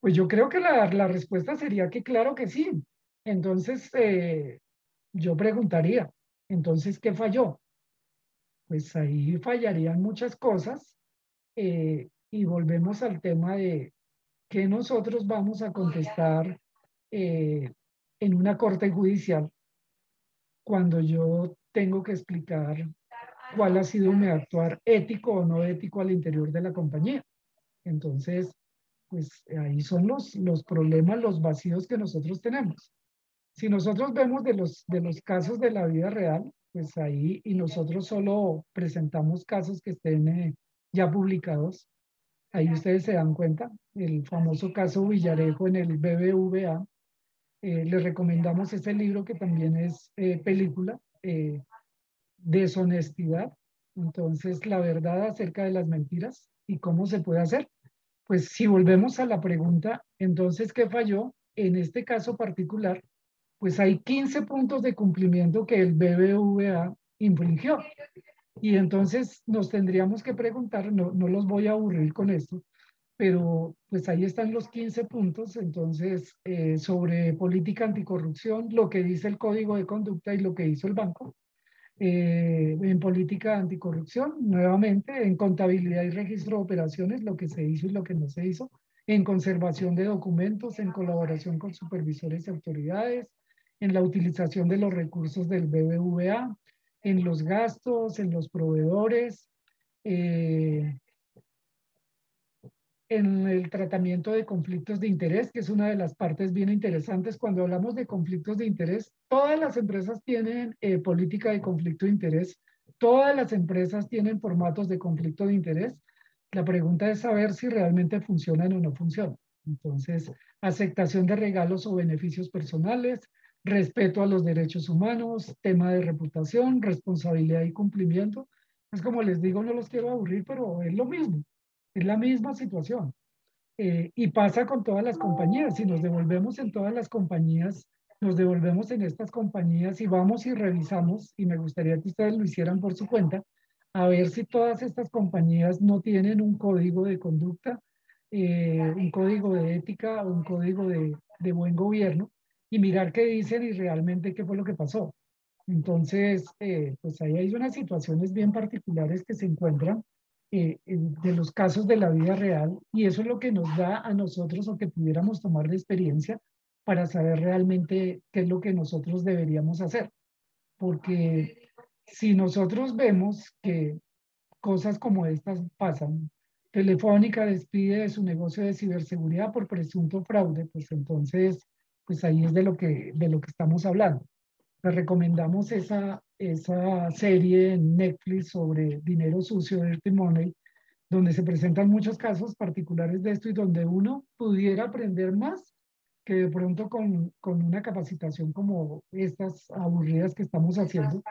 Pues yo creo que la, la respuesta sería que claro que sí, entonces, eh, yo preguntaría, entonces, ¿qué falló? Pues ahí fallarían muchas cosas eh, y volvemos al tema de qué nosotros vamos a contestar eh, en una corte judicial cuando yo tengo que explicar cuál ha sido mi actuar ético o no ético al interior de la compañía. Entonces, pues ahí son los, los problemas, los vacíos que nosotros tenemos. Si nosotros vemos de los, de los casos de la vida real, pues ahí, y nosotros solo presentamos casos que estén eh, ya publicados, ahí ustedes se dan cuenta, el famoso caso Villarejo en el BBVA, eh, les recomendamos ese libro que también es eh, película, Deshonestidad, entonces la verdad acerca de las mentiras y cómo se puede hacer. Pues si volvemos a la pregunta, entonces, ¿qué falló? En este caso particular, pues hay 15 puntos de cumplimiento que el BBVA infringió. Y entonces nos tendríamos que preguntar, no, no los voy a aburrir con esto, pero pues ahí están los 15 puntos, entonces, eh, sobre política anticorrupción, lo que dice el código de conducta y lo que hizo el banco. Eh, en política anticorrupción, nuevamente, en contabilidad y registro de operaciones, lo que se hizo y lo que no se hizo, en conservación de documentos, en colaboración con supervisores y autoridades, en la utilización de los recursos del BBVA, en los gastos, en los proveedores, eh, en el tratamiento de conflictos de interés, que es una de las partes bien interesantes. Cuando hablamos de conflictos de interés, todas las empresas tienen eh, política de conflicto de interés, todas las empresas tienen formatos de conflicto de interés. La pregunta es saber si realmente funcionan o no funcionan. Entonces, aceptación de regalos o beneficios personales, respeto a los derechos humanos, tema de reputación, responsabilidad y cumplimiento. Es como les digo, no los quiero aburrir, pero es lo mismo. Es la misma situación. Eh, y pasa con todas las compañías. Si nos devolvemos en todas las compañías, nos devolvemos en estas compañías y vamos y revisamos, y me gustaría que ustedes lo hicieran por su cuenta, a ver si todas estas compañías no tienen un código de conducta, eh, un código de ética o un código de buen gobierno y mirar qué dicen y realmente qué fue lo que pasó. Entonces, eh, pues ahí hay unas situaciones bien particulares que se encuentran eh, de los casos de la vida real y eso es lo que nos da a nosotros o que pudiéramos tomar de experiencia para saber realmente qué es lo que nosotros deberíamos hacer. Porque si nosotros vemos que cosas como estas pasan, Telefónica despide de su negocio de ciberseguridad por presunto fraude, pues entonces, pues ahí es de lo que, de lo que estamos hablando. Les recomendamos esa, esa serie en Netflix sobre dinero sucio, Dirty Money, donde se presentan muchos casos particulares de esto y donde uno pudiera aprender más que de pronto con, con una capacitación como estas aburridas que estamos haciendo.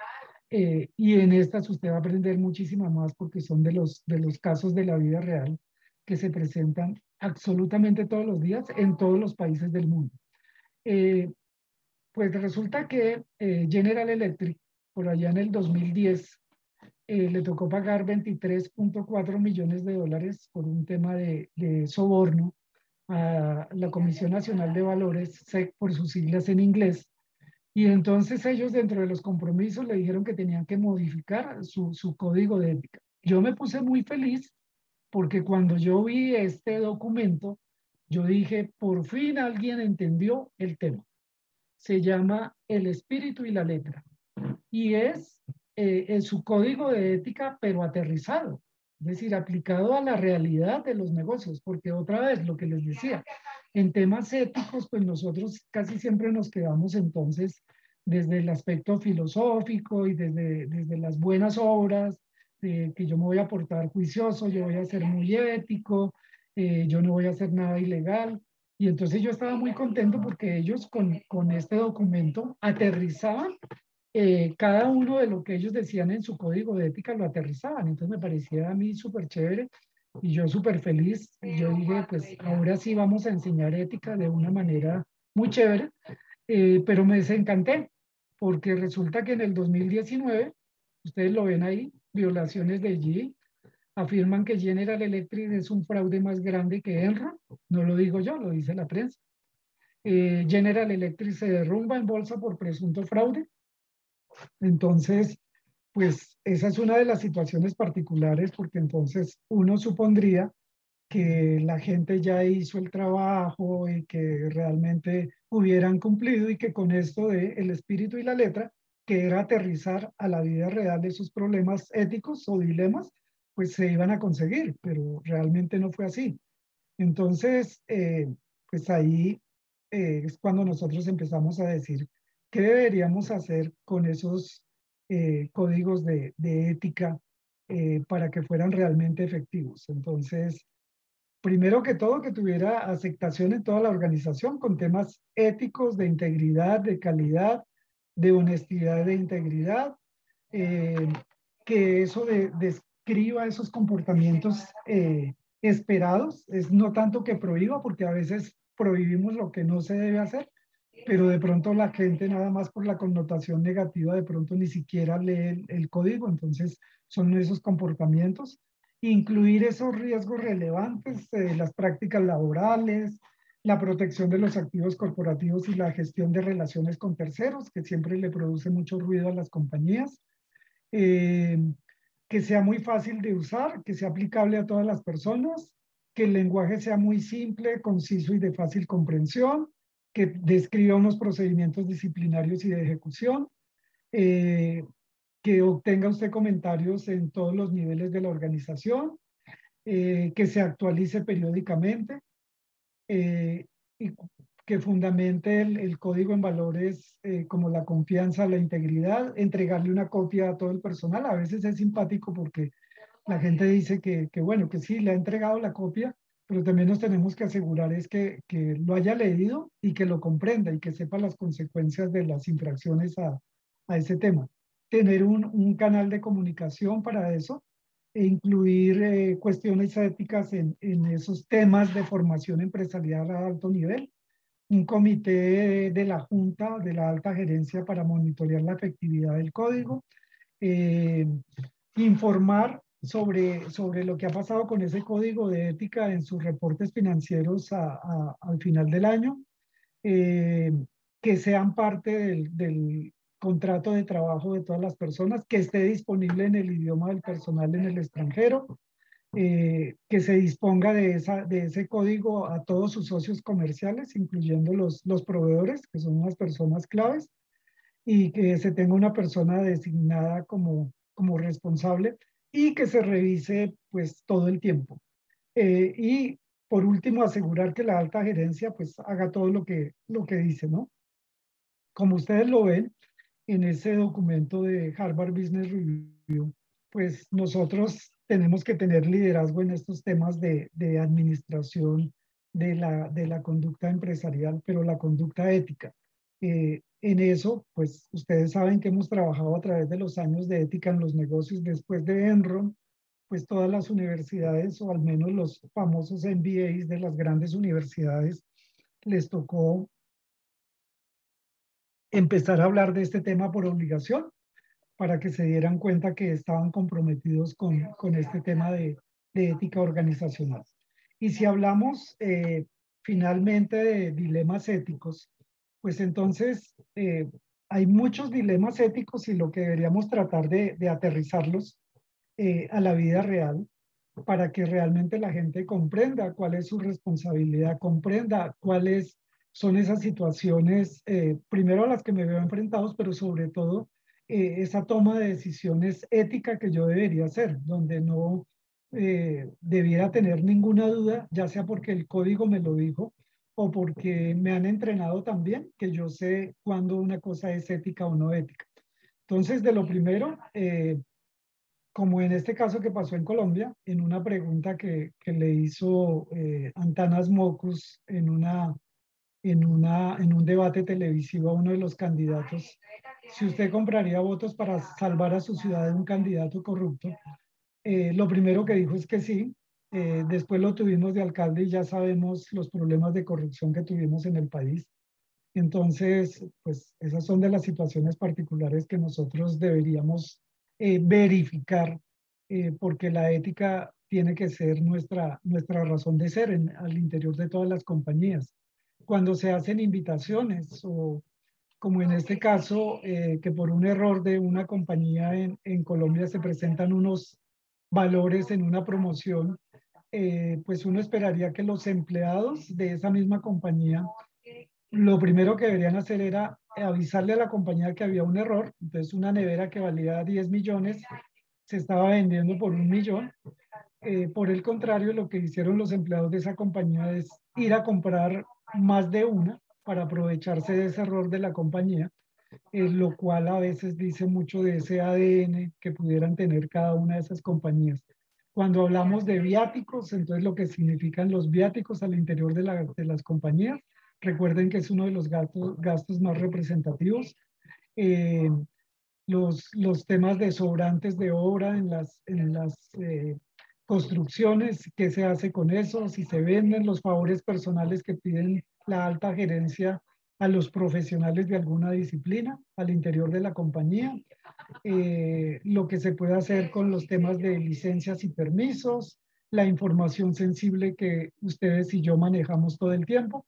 Eh, y en estas usted va a aprender muchísima más porque son de los, de los casos de la vida real que se presentan absolutamente todos los días en todos los países del mundo. Eh, pues resulta que eh, General Electric, por allá en el 2010, eh, le tocó pagar 23.4 millones de dólares por un tema de, soborno a la Comisión Nacional de Valores, SEC por sus siglas en inglés. Y entonces ellos dentro de los compromisos le dijeron que tenían que modificar su, su código de ética. Yo me puse muy feliz porque cuando yo vi este documento, yo dije, por fin alguien entendió el tema. Se llama El espíritu y la letra. Y es eh, en su código de ética, pero aterrizado, es decir, aplicado a la realidad de los negocios, porque otra vez lo que les decía, en temas éticos, pues nosotros casi siempre nos quedamos entonces desde el aspecto filosófico y desde, desde las buenas obras, que yo me voy a portar juicioso, yo voy a ser muy ético, eh, yo no voy a hacer nada ilegal, y entonces yo estaba muy contento porque ellos con, con este documento aterrizaban eh, cada uno de lo que ellos decían en su código de ética, lo aterrizaban. Entonces me parecía a mí súper chévere y yo súper feliz. Yo dije, pues ahora sí vamos a enseñar ética de una manera muy chévere, eh, pero me desencanté porque resulta que en el 2019, ustedes lo ven ahí, violaciones de GE, afirman que General Electric es un fraude más grande que Enron. No lo digo yo, lo dice la prensa. Eh, General Electric se derrumba en bolsa por presunto fraude. Entonces, pues esa es una de las situaciones particulares porque entonces uno supondría que la gente ya hizo el trabajo y que realmente hubieran cumplido y que con esto de el espíritu y la letra, que era aterrizar a la vida real de esos problemas éticos o dilemas, pues se iban a conseguir, pero realmente no fue así. Entonces, eh, pues ahí eh, es cuando nosotros empezamos a decir qué deberíamos hacer con esos eh, códigos de, ética para que fueran realmente efectivos. Entonces, primero que todo, que tuviera aceptación en toda la organización con temas éticos, de integridad, de calidad, de honestidad, de integridad, que eso de, de, escriba esos comportamientos eh, esperados. Es no tanto que prohíba, porque a veces prohibimos lo que no se debe hacer, pero de pronto la gente nada más por la connotación negativa de pronto ni siquiera lee el, código, entonces son esos comportamientos. Incluir esos riesgos relevantes, eh, las prácticas laborales, la protección de los activos corporativos y la gestión de relaciones con terceros, que siempre le produce mucho ruido a las compañías. Eh, que sea muy fácil de usar, que sea aplicable a todas las personas, que el lenguaje sea muy simple, conciso y de fácil comprensión, que describa unos procedimientos disciplinarios y de ejecución, eh, que obtenga usted comentarios en todos los niveles de la organización, eh, que se actualice periódicamente y que fundamente el, código en valores como la confianza, la integridad, entregarle una copia a todo el personal. A veces es simpático porque la gente dice que, que bueno, que sí, le ha entregado la copia, pero también nos tenemos que asegurar es que, que, lo haya leído y que lo comprenda y que sepa las consecuencias de las infracciones a, a ese tema. Tener un, un, canal de comunicación para eso e incluir eh, cuestiones éticas en, en, esos temas de formación empresarial a alto nivel. Un comité de, la Junta, de la alta gerencia para monitorear la efectividad del código. Eh, informar sobre, sobre lo que ha pasado con ese código de ética en sus reportes financieros al final del año, eh, que sean parte del, del, contrato de trabajo de todas las personas, que esté disponible en el idioma del personal en el extranjero, eh, que se disponga de, esa, de ese código a todos sus socios comerciales, incluyendo los, los proveedores, que son unas personas claves, y que se tenga una persona designada como, como responsable y que se revise pues todo el tiempo. Eh, y por último, asegurar que la alta gerencia pues haga todo lo que, lo que dice, ¿no? Como ustedes lo ven en ese documento de Harvard Business Review, pues nosotros tenemos que tener liderazgo en estos temas de, administración de la, de la conducta empresarial, pero la conducta ética. Eh, en eso, pues ustedes saben que hemos trabajado a través de los años de ética en los negocios después de Enron, pues todas las universidades o al menos los famosos MBAs de las grandes universidades les tocó empezar a hablar de este tema por obligación para que se dieran cuenta que estaban comprometidos con, con este tema de, de, ética organizacional. Y si hablamos eh, finalmente de dilemas éticos, pues entonces eh, hay muchos dilemas éticos y lo que deberíamos tratar de, de aterrizarlos eh, a la vida real para que realmente la gente comprenda cuál es su responsabilidad, comprenda cuáles son esas situaciones, eh, primero a las que me veo enfrentados, pero sobre todo esa toma de decisiones ética que yo debería hacer, donde no debiera tener ninguna duda, ya sea porque el código me lo dijo o porque me han entrenado también, que yo sé cuándo una cosa es ética o no ética. Entonces, de lo primero, eh, como en este caso que pasó en Colombia, en una pregunta que, que le hizo eh, Antanas Mocus en, una, en, una, en un debate televisivo a uno de los candidatos, si usted compraría votos para salvar a su ciudad de un candidato corrupto, eh, lo primero que dijo es que sí, eh, después lo tuvimos de alcalde y ya sabemos los problemas de corrupción que tuvimos en el país. Entonces, pues esas son de las situaciones particulares que nosotros deberíamos eh, verificar, eh, porque la ética tiene que ser nuestra, nuestra razón de ser en, al interior de todas las compañías. Cuando se hacen invitaciones o como en este caso, que por un error de una compañía en, en Colombia se presentan unos valores en una promoción eh, pues uno esperaría que los empleados de esa misma compañía, lo primero que deberían hacer era avisarle a la compañía que había un error. Entonces, una nevera que valía 10 millones se estaba vendiendo por un millón. Eh, por el contrario, lo que hicieron los empleados de esa compañía es ir a comprar más de una para aprovecharse de ese error de la compañía, eh, lo cual a veces dice mucho de ese ADN que pudieran tener cada una de esas compañías. Cuando hablamos de viáticos, entonces lo que significan los viáticos al interior de, las compañías, recuerden que es uno de los gastos, más representativos. Eh, los, los temas de sobrantes de obra en las, en las eh, construcciones, qué se hace con eso, si se venden los favores personales que piden la alta gerencia a los profesionales de alguna disciplina al interior de la compañía, eh, lo que se puede hacer con los temas de licencias y permisos, la información sensible que ustedes y yo manejamos todo el tiempo.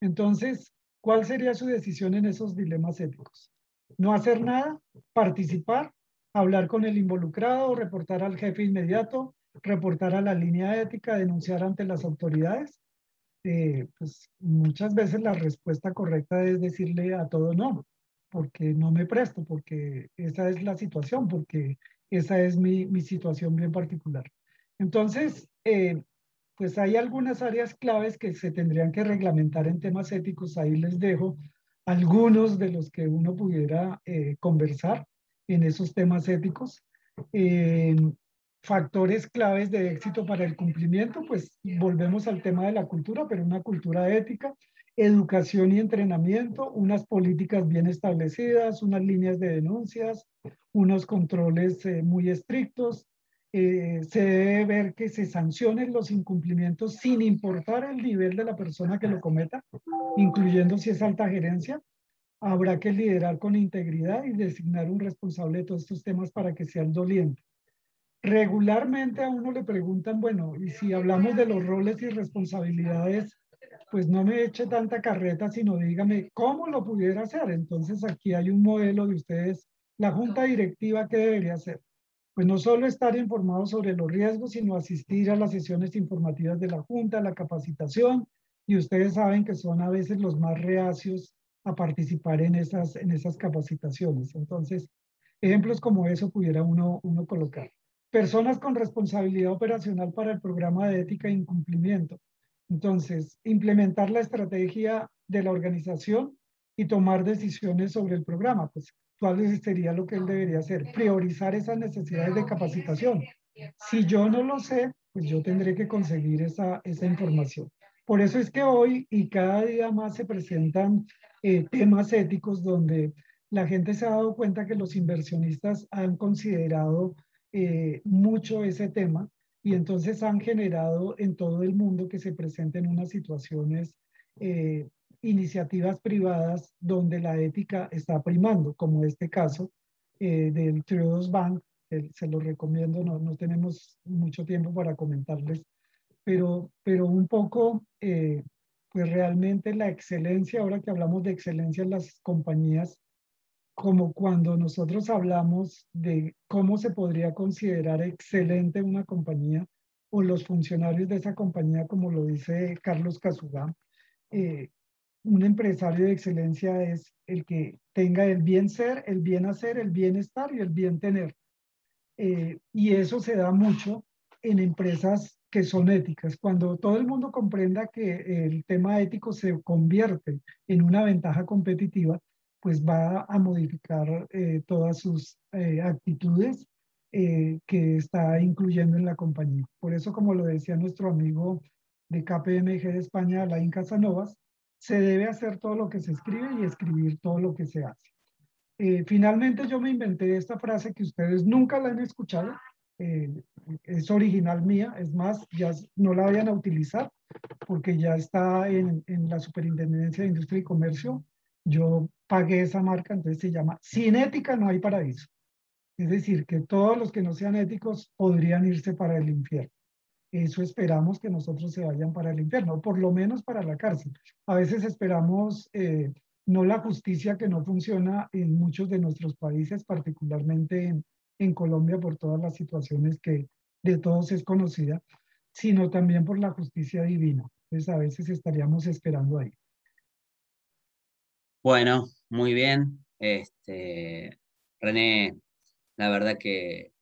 Entonces, ¿cuál sería su decisión en esos dilemas éticos? No hacer nada, participar, hablar con el involucrado, reportar al jefe inmediato, reportar a la línea ética, denunciar ante las autoridades eh, pues muchas veces la respuesta correcta es decirle a todo no, porque no me presto, porque esa es la situación, porque esa es mi, mi situación bien particular. Entonces, eh, pues hay algunas áreas claves que se tendrían que reglamentar en temas éticos. Ahí les dejo algunos de los que uno pudiera eh, conversar en esos temas éticos. Eh, factores claves de éxito para el cumplimiento, pues volvemos al tema de la cultura, pero una cultura ética, educación y entrenamiento, unas políticas bien establecidas, unas líneas de denuncias, unos controles eh, muy estrictos. Eh, se debe ver que se sancionen los incumplimientos sin importar el nivel de la persona que lo cometa, incluyendo si es alta gerencia. Habrá que liderar con integridad y designar un responsable de todos estos temas para que sea el doliente. Regularmente a uno le preguntan, bueno, y si hablamos de los roles y responsabilidades pues no me eche tanta carreta, sino dígame cómo lo pudiera hacer. Entonces aquí hay un modelo de ustedes, la junta directiva, ¿qué debería hacer? Pues no solo estar informados sobre los riesgos, sino asistir a las sesiones informativas de la junta, la capacitación, y ustedes saben que son a veces los más reacios a participar en esas, en esas capacitaciones. Entonces, ejemplos como eso pudiera uno, uno colocar. Personas con responsabilidad operacional para el programa de ética e incumplimiento. Entonces, implementar la estrategia de la organización y tomar decisiones sobre el programa. Pues, ¿cuál sería lo que él debería hacer? Priorizar esas necesidades de capacitación. Si yo no lo sé, pues yo tendré que conseguir esa, esa información. Por eso es que hoy y cada día más se presentan eh, temas éticos donde la gente se ha dado cuenta que los inversionistas han considerado eh, mucho ese tema y entonces han generado en todo el mundo que se presenten unas situaciones, eh, iniciativas privadas donde la ética está primando, como este caso eh, del Triodos Bank, se lo recomiendo, no, no tenemos mucho tiempo para comentarles, pero, pero un poco, eh, pues realmente la excelencia, ahora que hablamos de excelencia en las compañías, como cuando nosotros hablamos de cómo se podría considerar excelente una compañía o los funcionarios de esa compañía, como lo dice Carlos Casugá, eh, un empresario de excelencia es el que tenga el bien ser, el bien hacer, el bienestar y el bien tener. Eh, y eso se da mucho en empresas que son éticas. Cuando todo el mundo comprenda que el tema ético se convierte en una ventaja competitiva, pues va a modificar eh, todas sus eh, actitudes eh, que está incluyendo en la compañía. Por eso, como lo decía nuestro amigo de KPMG de España, Alain Casanovas, se debe hacer todo lo que se escribe y escribir todo lo que se hace. finalmente, yo me inventé esta frase que ustedes nunca la han escuchado, es original mía, es más, ya no la vayan a utilizar porque ya está en, en la Superintendencia de Industria y Comercio. Yo pagué esa marca, entonces se llama Sin ética no hay paraíso. Es decir, que todos los que no sean éticos podrían irse para el infierno. Eso esperamos que nosotros se vayan para el infierno, o por lo menos para la cárcel. A veces esperamos eh, no la justicia que no funciona en muchos de nuestros países, particularmente en, en Colombia por todas las situaciones que de todos es conocida, sino también por la justicia divina. Entonces a veces estaríamos esperando ahí. Bueno, muy bien. Este, René, la verdad que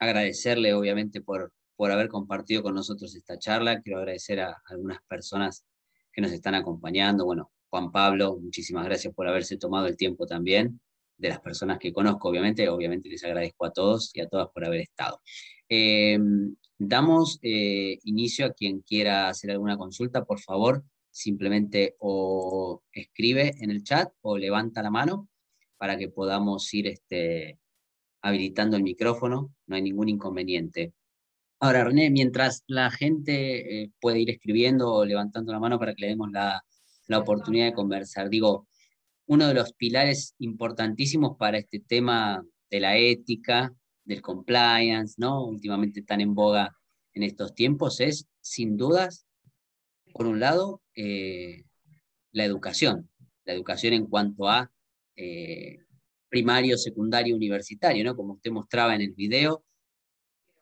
agradecerle obviamente por, por haber compartido con nosotros esta charla. Quiero agradecer a algunas personas que nos están acompañando. Bueno, Juan Pablo, muchísimas gracias por haberse tomado el tiempo también. De las personas que conozco, obviamente, obviamente les agradezco a todos y a todas por haber estado. Em, damos eh, inicio a quien quiera hacer alguna consulta, por favor, simplemente o escribe en el chat o levanta la mano para que podamos ir este, habilitando el micrófono, no hay ningún inconveniente. Ahora, René, mientras la gente eh, puede ir escribiendo o levantando la mano para que le demos la, la oportunidad de conversar, digo, uno de los pilares importantísimos para este tema de la ética, del compliance, ¿no? Últimamente tan en boga en estos tiempos, es sin dudas por un lado, eh, la educación, la educación en cuanto a eh, primario, secundario, universitario, ¿no? Como usted mostraba en el video,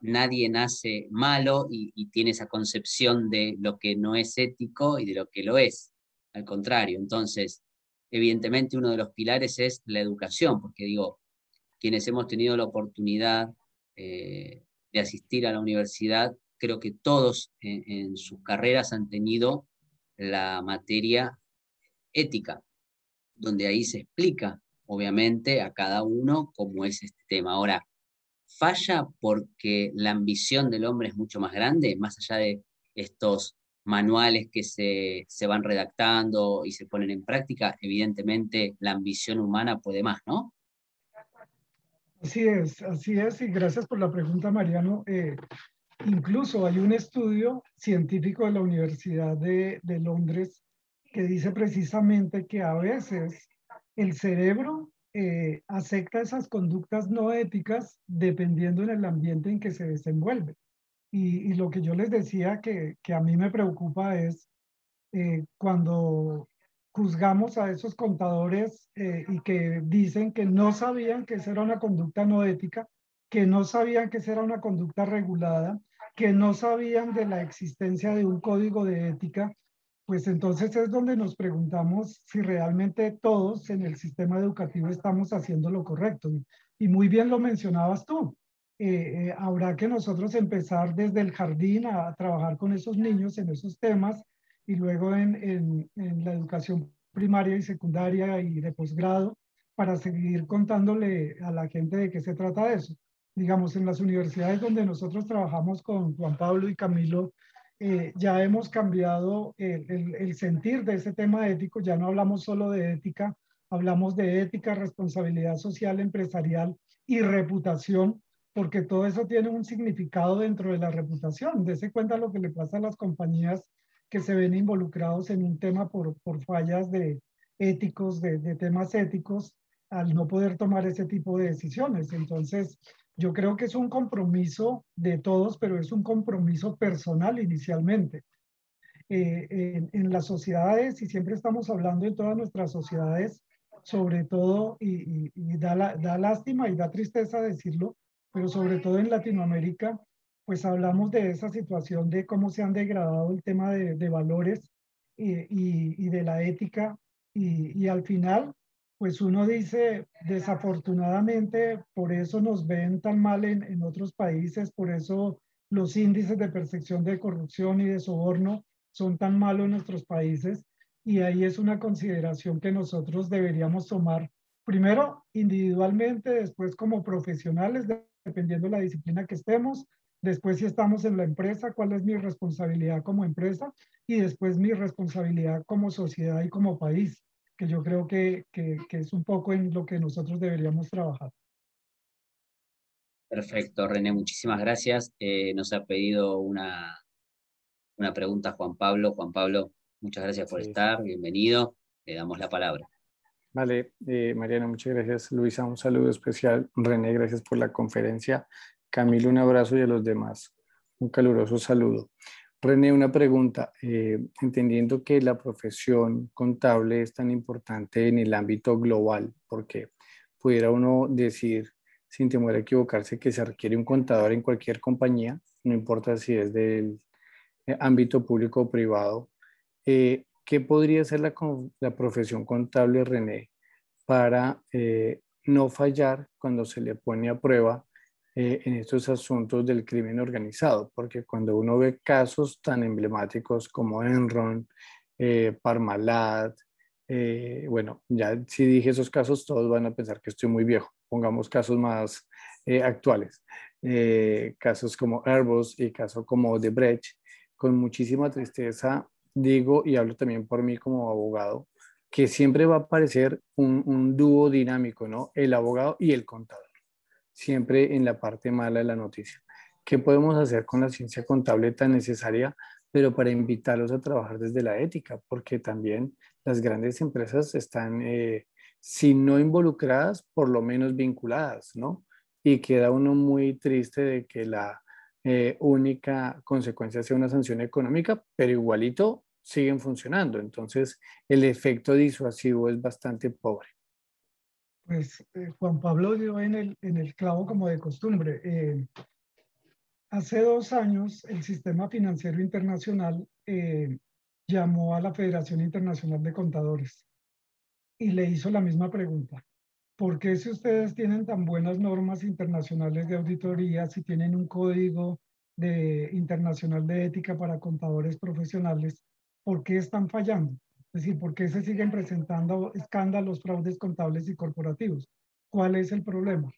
nadie nace malo y, tiene esa concepción de lo que no es ético y de lo que lo es. Al contrario, entonces, evidentemente uno de los pilares es la educación, porque digo, quienes hemos tenido la oportunidad eh, de asistir a la universidad, creo que todos en, sus carreras han tenido la materia ética, donde ahí se explica, obviamente, a cada uno cómo es este tema. Ahora, falla porque la ambición del hombre es mucho más grande, más allá de estos manuales que se, se, van redactando y se ponen en práctica, evidentemente la ambición humana puede más, ¿no? Así es, así es, y gracias por la pregunta, Mariano. Eh, incluso hay un estudio científico de la Universidad de, Londres que dice precisamente que a veces el cerebro eh, acepta esas conductas no éticas dependiendo en el ambiente en que se desenvuelve. Y, lo que yo les decía que, que, a mí me preocupa es eh, cuando juzgamos a esos contadores eh, y que dicen que no sabían que esa era una conducta no ética, que no sabían que esa era una conducta regulada, que no sabían de la existencia de un código de ética, pues entonces es donde nos preguntamos si realmente todos en el sistema educativo estamos haciendo lo correcto. Y muy bien lo mencionabas tú. Eh, eh, habrá que nosotros empezar desde el jardín a trabajar con esos niños en esos temas y luego en, en, la educación primaria y secundaria y de posgrado para seguir contándole a la gente de qué se trata eso. Digamos, en las universidades donde nosotros trabajamos con Juan Pablo y Camilo, eh, ya hemos cambiado el, el, el, sentir de ese tema ético, ya no hablamos solo de ética, hablamos de ética, responsabilidad social, empresarial y reputación, porque todo eso tiene un significado dentro de la reputación. Dese cuenta lo que le pasa a las compañías que se ven involucrados en un tema por, por fallas de éticos, de, de, temas éticos, al no poder tomar ese tipo de decisiones. Entonces, yo creo que es un compromiso de todos, pero es un compromiso personal inicialmente. Eh, en, en, las sociedades, y siempre estamos hablando en todas nuestras sociedades, sobre todo, y, y, y da, la, da lástima y da tristeza decirlo, pero sobre todo en Latinoamérica, pues hablamos de esa situación de cómo se han degradado el tema de, de valores y, y, y, de la ética y, al final, pues uno dice, desafortunadamente, por eso nos ven tan mal en, en otros países, por eso los índices de percepción de corrupción y de soborno son tan malos en nuestros países y ahí es una consideración que nosotros deberíamos tomar primero individualmente, después como profesionales, dependiendo de la disciplina que estemos, después si estamos en la empresa, cuál es mi responsabilidad como empresa y después mi responsabilidad como sociedad y como país, que yo creo que, que, que es un poco en lo que nosotros deberíamos trabajar. Perfecto, René, muchísimas gracias. Eh, nos ha pedido una, una pregunta Juan Pablo. Juan Pablo, muchas gracias por sí. estar, bienvenido. Le damos la palabra. Vale, eh, Mariana, muchas gracias. Luisa, un saludo especial. René, gracias por la conferencia. Camilo, un abrazo y a los demás un caluroso saludo. René, una pregunta. Eh, entendiendo que la profesión contable es tan importante en el ámbito global, porque pudiera uno decir, sin temor a equivocarse, que se requiere un contador en cualquier compañía, no importa si es del eh, ámbito público o privado. Eh, ¿Qué podría ser la, la, profesión contable, René, para eh, no fallar cuando se le pone a prueba eh, en estos asuntos del crimen organizado, porque cuando uno ve casos tan emblemáticos como Enron, eh, Parmalat, eh, bueno, ya si dije esos casos, todos van a pensar que estoy muy viejo. Pongamos casos más eh, actuales, casos como Airbus y casos como Debrecht, con muchísima tristeza digo y hablo también por mí como abogado, que siempre va a aparecer un, un dúo dinámico, ¿no? El abogado y el contador siempre en la parte mala de la noticia. ¿Qué podemos hacer con la ciencia contable tan necesaria, pero para invitarlos a trabajar desde la ética? Porque también las grandes empresas están, eh, si no involucradas, por lo menos vinculadas, ¿no? Y queda uno muy triste de que la eh, única consecuencia sea una sanción económica, pero igualito siguen funcionando. Entonces, el efecto disuasivo es bastante pobre. Pues eh, Juan Pablo dio en el, en el clavo como de costumbre. Eh, hace dos años el Sistema Financiero Internacional eh, llamó a la Federación Internacional de Contadores y le hizo la misma pregunta. ¿Por qué si ustedes tienen tan buenas normas internacionales de auditoría, si tienen un código internacional de ética para contadores profesionales, ¿por qué están fallando? Decir, ¿por qué se siguen presentando escándalos, fraudes contables y corporativos? ¿Cuál es el problema?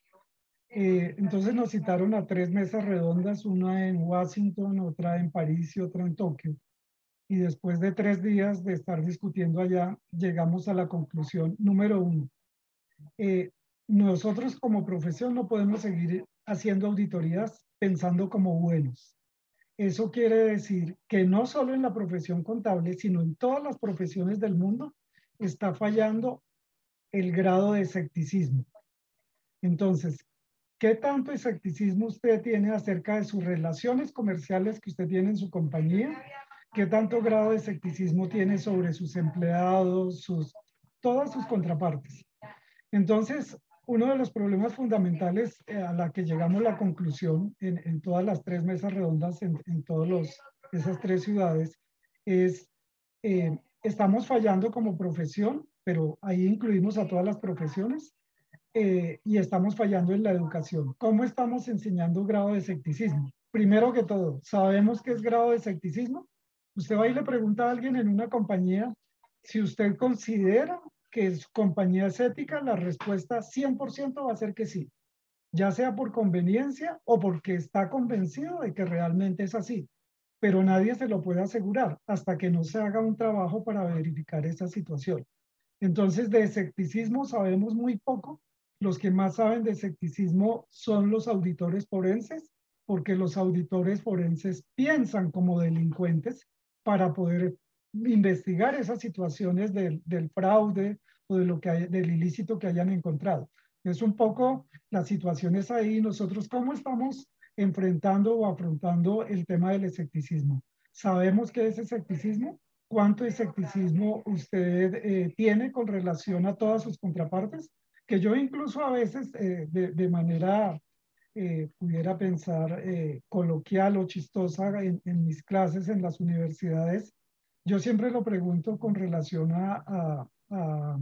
Eh, entonces nos citaron a tres mesas redondas, una en Washington, otra en París y otra en Tokio. Y después de tres días de estar discutiendo allá, llegamos a la conclusión número uno. Eh, nosotros como profesión no podemos seguir haciendo auditorías pensando como buenos. Eso quiere decir que no solo en la profesión contable, sino en todas las profesiones del mundo está fallando el grado de escepticismo. Entonces, ¿qué tanto escepticismo usted tiene acerca de sus relaciones comerciales que usted tiene en su compañía? ¿Qué tanto grado de escepticismo tiene sobre sus empleados, sus, todas sus contrapartes? Entonces, uno de los problemas fundamentales eh, a la que llegamos a la conclusión en, todas las tres mesas redondas, en, en todas esas tres ciudades, es eh, estamos fallando como profesión, pero ahí incluimos a todas las profesiones, eh, y estamos fallando en la educación. ¿Cómo estamos enseñando grado de escepticismo? Primero que todo, ¿sabemos qué es grado de escepticismo? Usted va y le pregunta a alguien en una compañía si usted considera que es ética, la respuesta 100% va a ser que sí, ya sea por conveniencia o porque está convencido de que realmente es así. Pero nadie se lo puede asegurar hasta que no se haga un trabajo para verificar esa situación. Entonces, de escepticismo sabemos muy poco. Los que más saben de escepticismo son los auditores forenses, porque los auditores forenses piensan como delincuentes para poder investigar esas situaciones del, del fraude o de lo que hay, del ilícito que hayan encontrado. Es un poco las situaciones ahí, nosotros cómo estamos enfrentando o afrontando el tema del escepticismo. ¿Sabemos qué es escepticismo? ¿Cuánto escepticismo usted eh, tiene con relación a todas sus contrapartes? Que yo incluso a veces eh, de, de, manera, eh, pudiera pensar, eh, coloquial o chistosa en, en, mis clases en las universidades, yo siempre lo pregunto con relación a, a, a,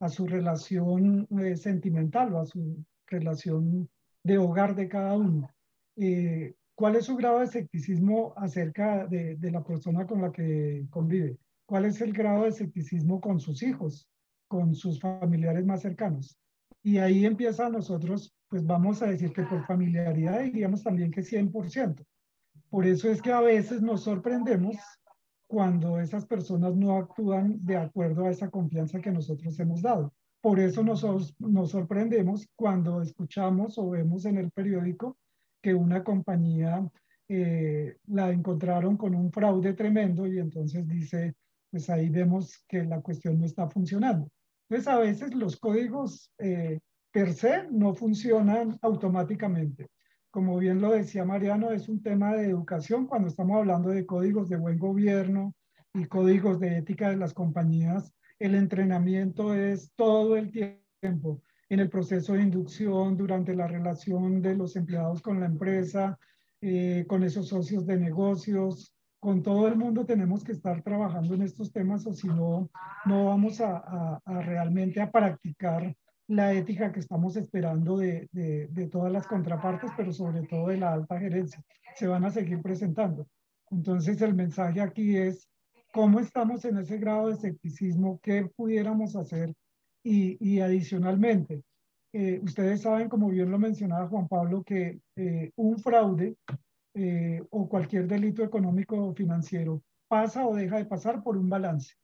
a su relación eh, sentimental o a su relación de hogar de cada uno. Eh, ¿Cuál es su grado de escepticismo acerca de, de, la persona con la que convive? ¿Cuál es el grado de escepticismo con sus hijos, con sus familiares más cercanos? Y ahí empieza nosotros, pues vamos a decir que por familiaridad diríamos también que 100%. Por eso es que a veces nos sorprendemos cuando esas personas no actúan de acuerdo a esa confianza que nosotros hemos dado. Por eso nos, nos sorprendemos cuando escuchamos o vemos en el periódico que una compañía eh, la encontraron con un fraude tremendo y entonces dice, pues ahí vemos que la cuestión no está funcionando. Entonces a veces los códigos eh, per se no funcionan automáticamente como bien lo decía Mariano, es un tema de educación cuando estamos hablando de códigos de buen gobierno y códigos de ética de las compañías. El entrenamiento es todo el tiempo en el proceso de inducción, durante la relación de los empleados con la empresa, eh, con esos socios de negocios, con todo el mundo tenemos que estar trabajando en estos temas o si no, no vamos a, a, a realmente a practicar la ética que estamos esperando de, de, todas las contrapartes, pero sobre todo de la alta gerencia. Se van a seguir presentando. Entonces, el mensaje aquí es cómo estamos en ese grado de escepticismo, qué pudiéramos hacer y, y adicionalmente, eh, ustedes saben, como bien lo mencionaba Juan Pablo, que eh, un fraude eh, o cualquier delito económico o financiero pasa o deja de pasar por un balance.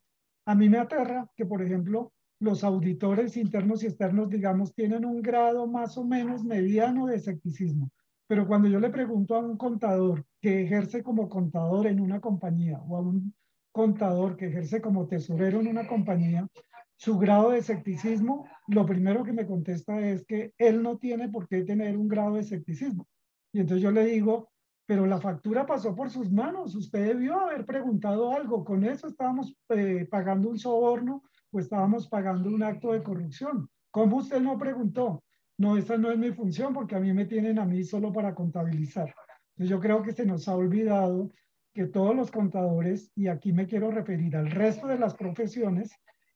A mí me aterra que, por ejemplo, los auditores internos y externos, digamos, tienen un grado más o menos mediano de escepticismo. Pero cuando yo le pregunto a un contador que ejerce como contador en una compañía o a un contador que ejerce como tesorero en una compañía, su grado de escepticismo, lo primero que me contesta es que él no tiene por qué tener un grado de escepticismo. Y entonces yo le digo, pero la factura pasó por sus manos, usted debió haber preguntado algo, con eso estábamos eh, pagando un soborno pues estábamos pagando un acto de corrupción. ¿Cómo usted no preguntó? No, esa no es mi función porque a mí me tienen a mí solo para contabilizar. Yo creo que se nos ha olvidado que todos los contadores, y aquí me quiero referir al resto de las profesiones,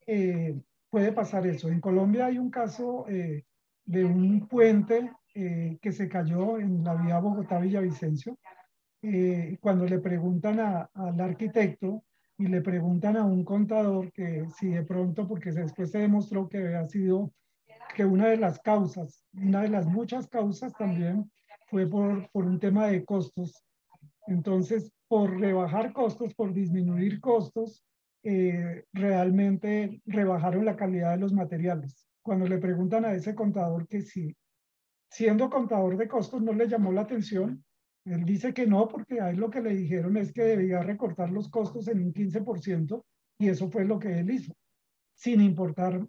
eh, puede pasar eso. En Colombia hay un caso eh, de un puente eh, que se cayó en la vía Bogotá-Villavicencio cuando le preguntan al arquitecto y le preguntan a un contador que si de pronto, porque después se demostró que había sido que una de las causas, una de las muchas causas también fue por, por un tema de costos. Entonces, por rebajar costos, por disminuir costos, eh, realmente rebajaron la calidad de los materiales. Cuando le preguntan a ese contador que si, siendo contador de costos, no le llamó la atención, él dice que no, porque a él lo que le dijeron es que debía recortar los costos en un 15% y eso fue lo que él hizo, sin importar,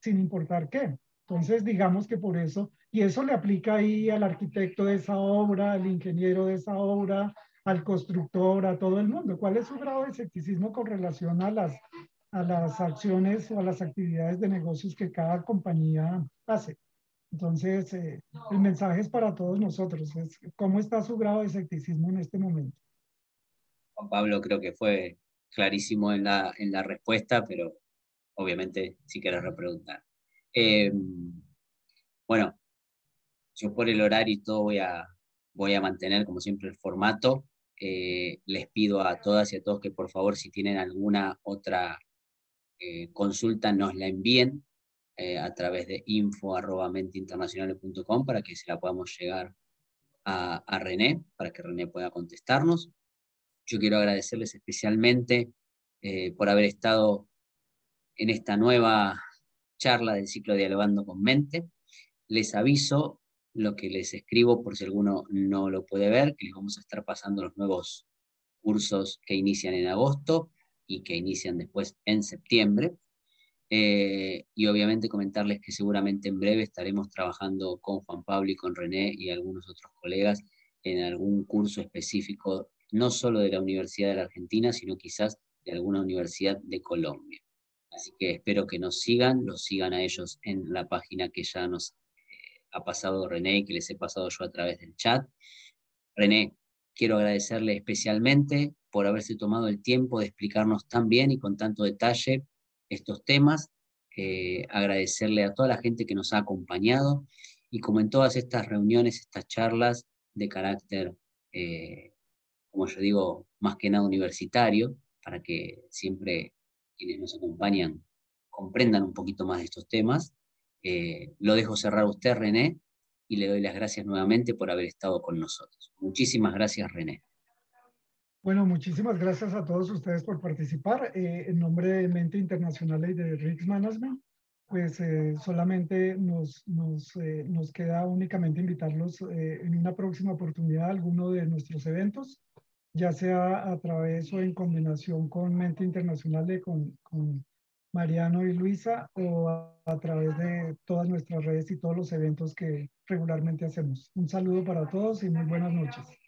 sin importar qué. Entonces, digamos que por eso, y eso le aplica ahí al arquitecto de esa obra, al ingeniero de esa obra, al constructor, a todo el mundo. ¿Cuál es su grado de escepticismo con relación a las, a las acciones o a las actividades de negocios que cada compañía hace? Entonces, eh, el mensaje es para todos nosotros. Es, ¿Cómo está su grado de escepticismo en este momento? Juan Pablo creo que fue clarísimo en la, en la respuesta, pero obviamente si quieres repreguntar. Eh, bueno, yo por el horario y todo voy a, voy a mantener como siempre el formato. Eh, les pido a todas y a todos que por favor si tienen alguna otra eh, consulta nos la envíen a través de info.menteinternacionales.com para que se la podamos llegar a, a, René, para que René pueda contestarnos. Yo quiero agradecerles especialmente por haber estado en esta nueva charla del ciclo Dialogando con Mente. Les aviso lo que les escribo por si alguno no lo puede ver, que les vamos a estar pasando los nuevos cursos que inician en agosto y que inician después en septiembre. Eh, y obviamente comentarles que seguramente en breve estaremos trabajando con Juan Pablo y con René y algunos otros colegas en algún curso específico, no solo de la Universidad de la Argentina, sino quizás de alguna universidad de Colombia. Así que espero que nos sigan, los sigan a ellos en la página que ya nos eh, ha pasado René y que les he pasado yo a través del chat. René, quiero agradecerle especialmente por haberse tomado el tiempo de explicarnos tan bien y con tanto detalle estos temas. Eh, agradecerle a toda la gente que nos ha acompañado y como en todas estas reuniones, estas charlas de carácter, eh, como yo digo, más que nada universitario, para que siempre quienes nos acompañan comprendan un poquito más de estos temas. Eh, lo dejo cerrar a usted, René, y le doy las gracias nuevamente por haber estado con nosotros. Muchísimas gracias, René. Bueno, muchísimas gracias a todos ustedes por participar. Eh, en nombre de Mente Internacional y de Risk Management, pues eh, solamente nos, nos, nos, queda únicamente invitarlos en una próxima oportunidad a alguno de nuestros eventos ya sea a través o en combinación con Mente Internacional, con, con Mariano y Luisa, o a, través de todas nuestras redes y todos los eventos que regularmente hacemos. Un saludo para todos y muy buenas noches.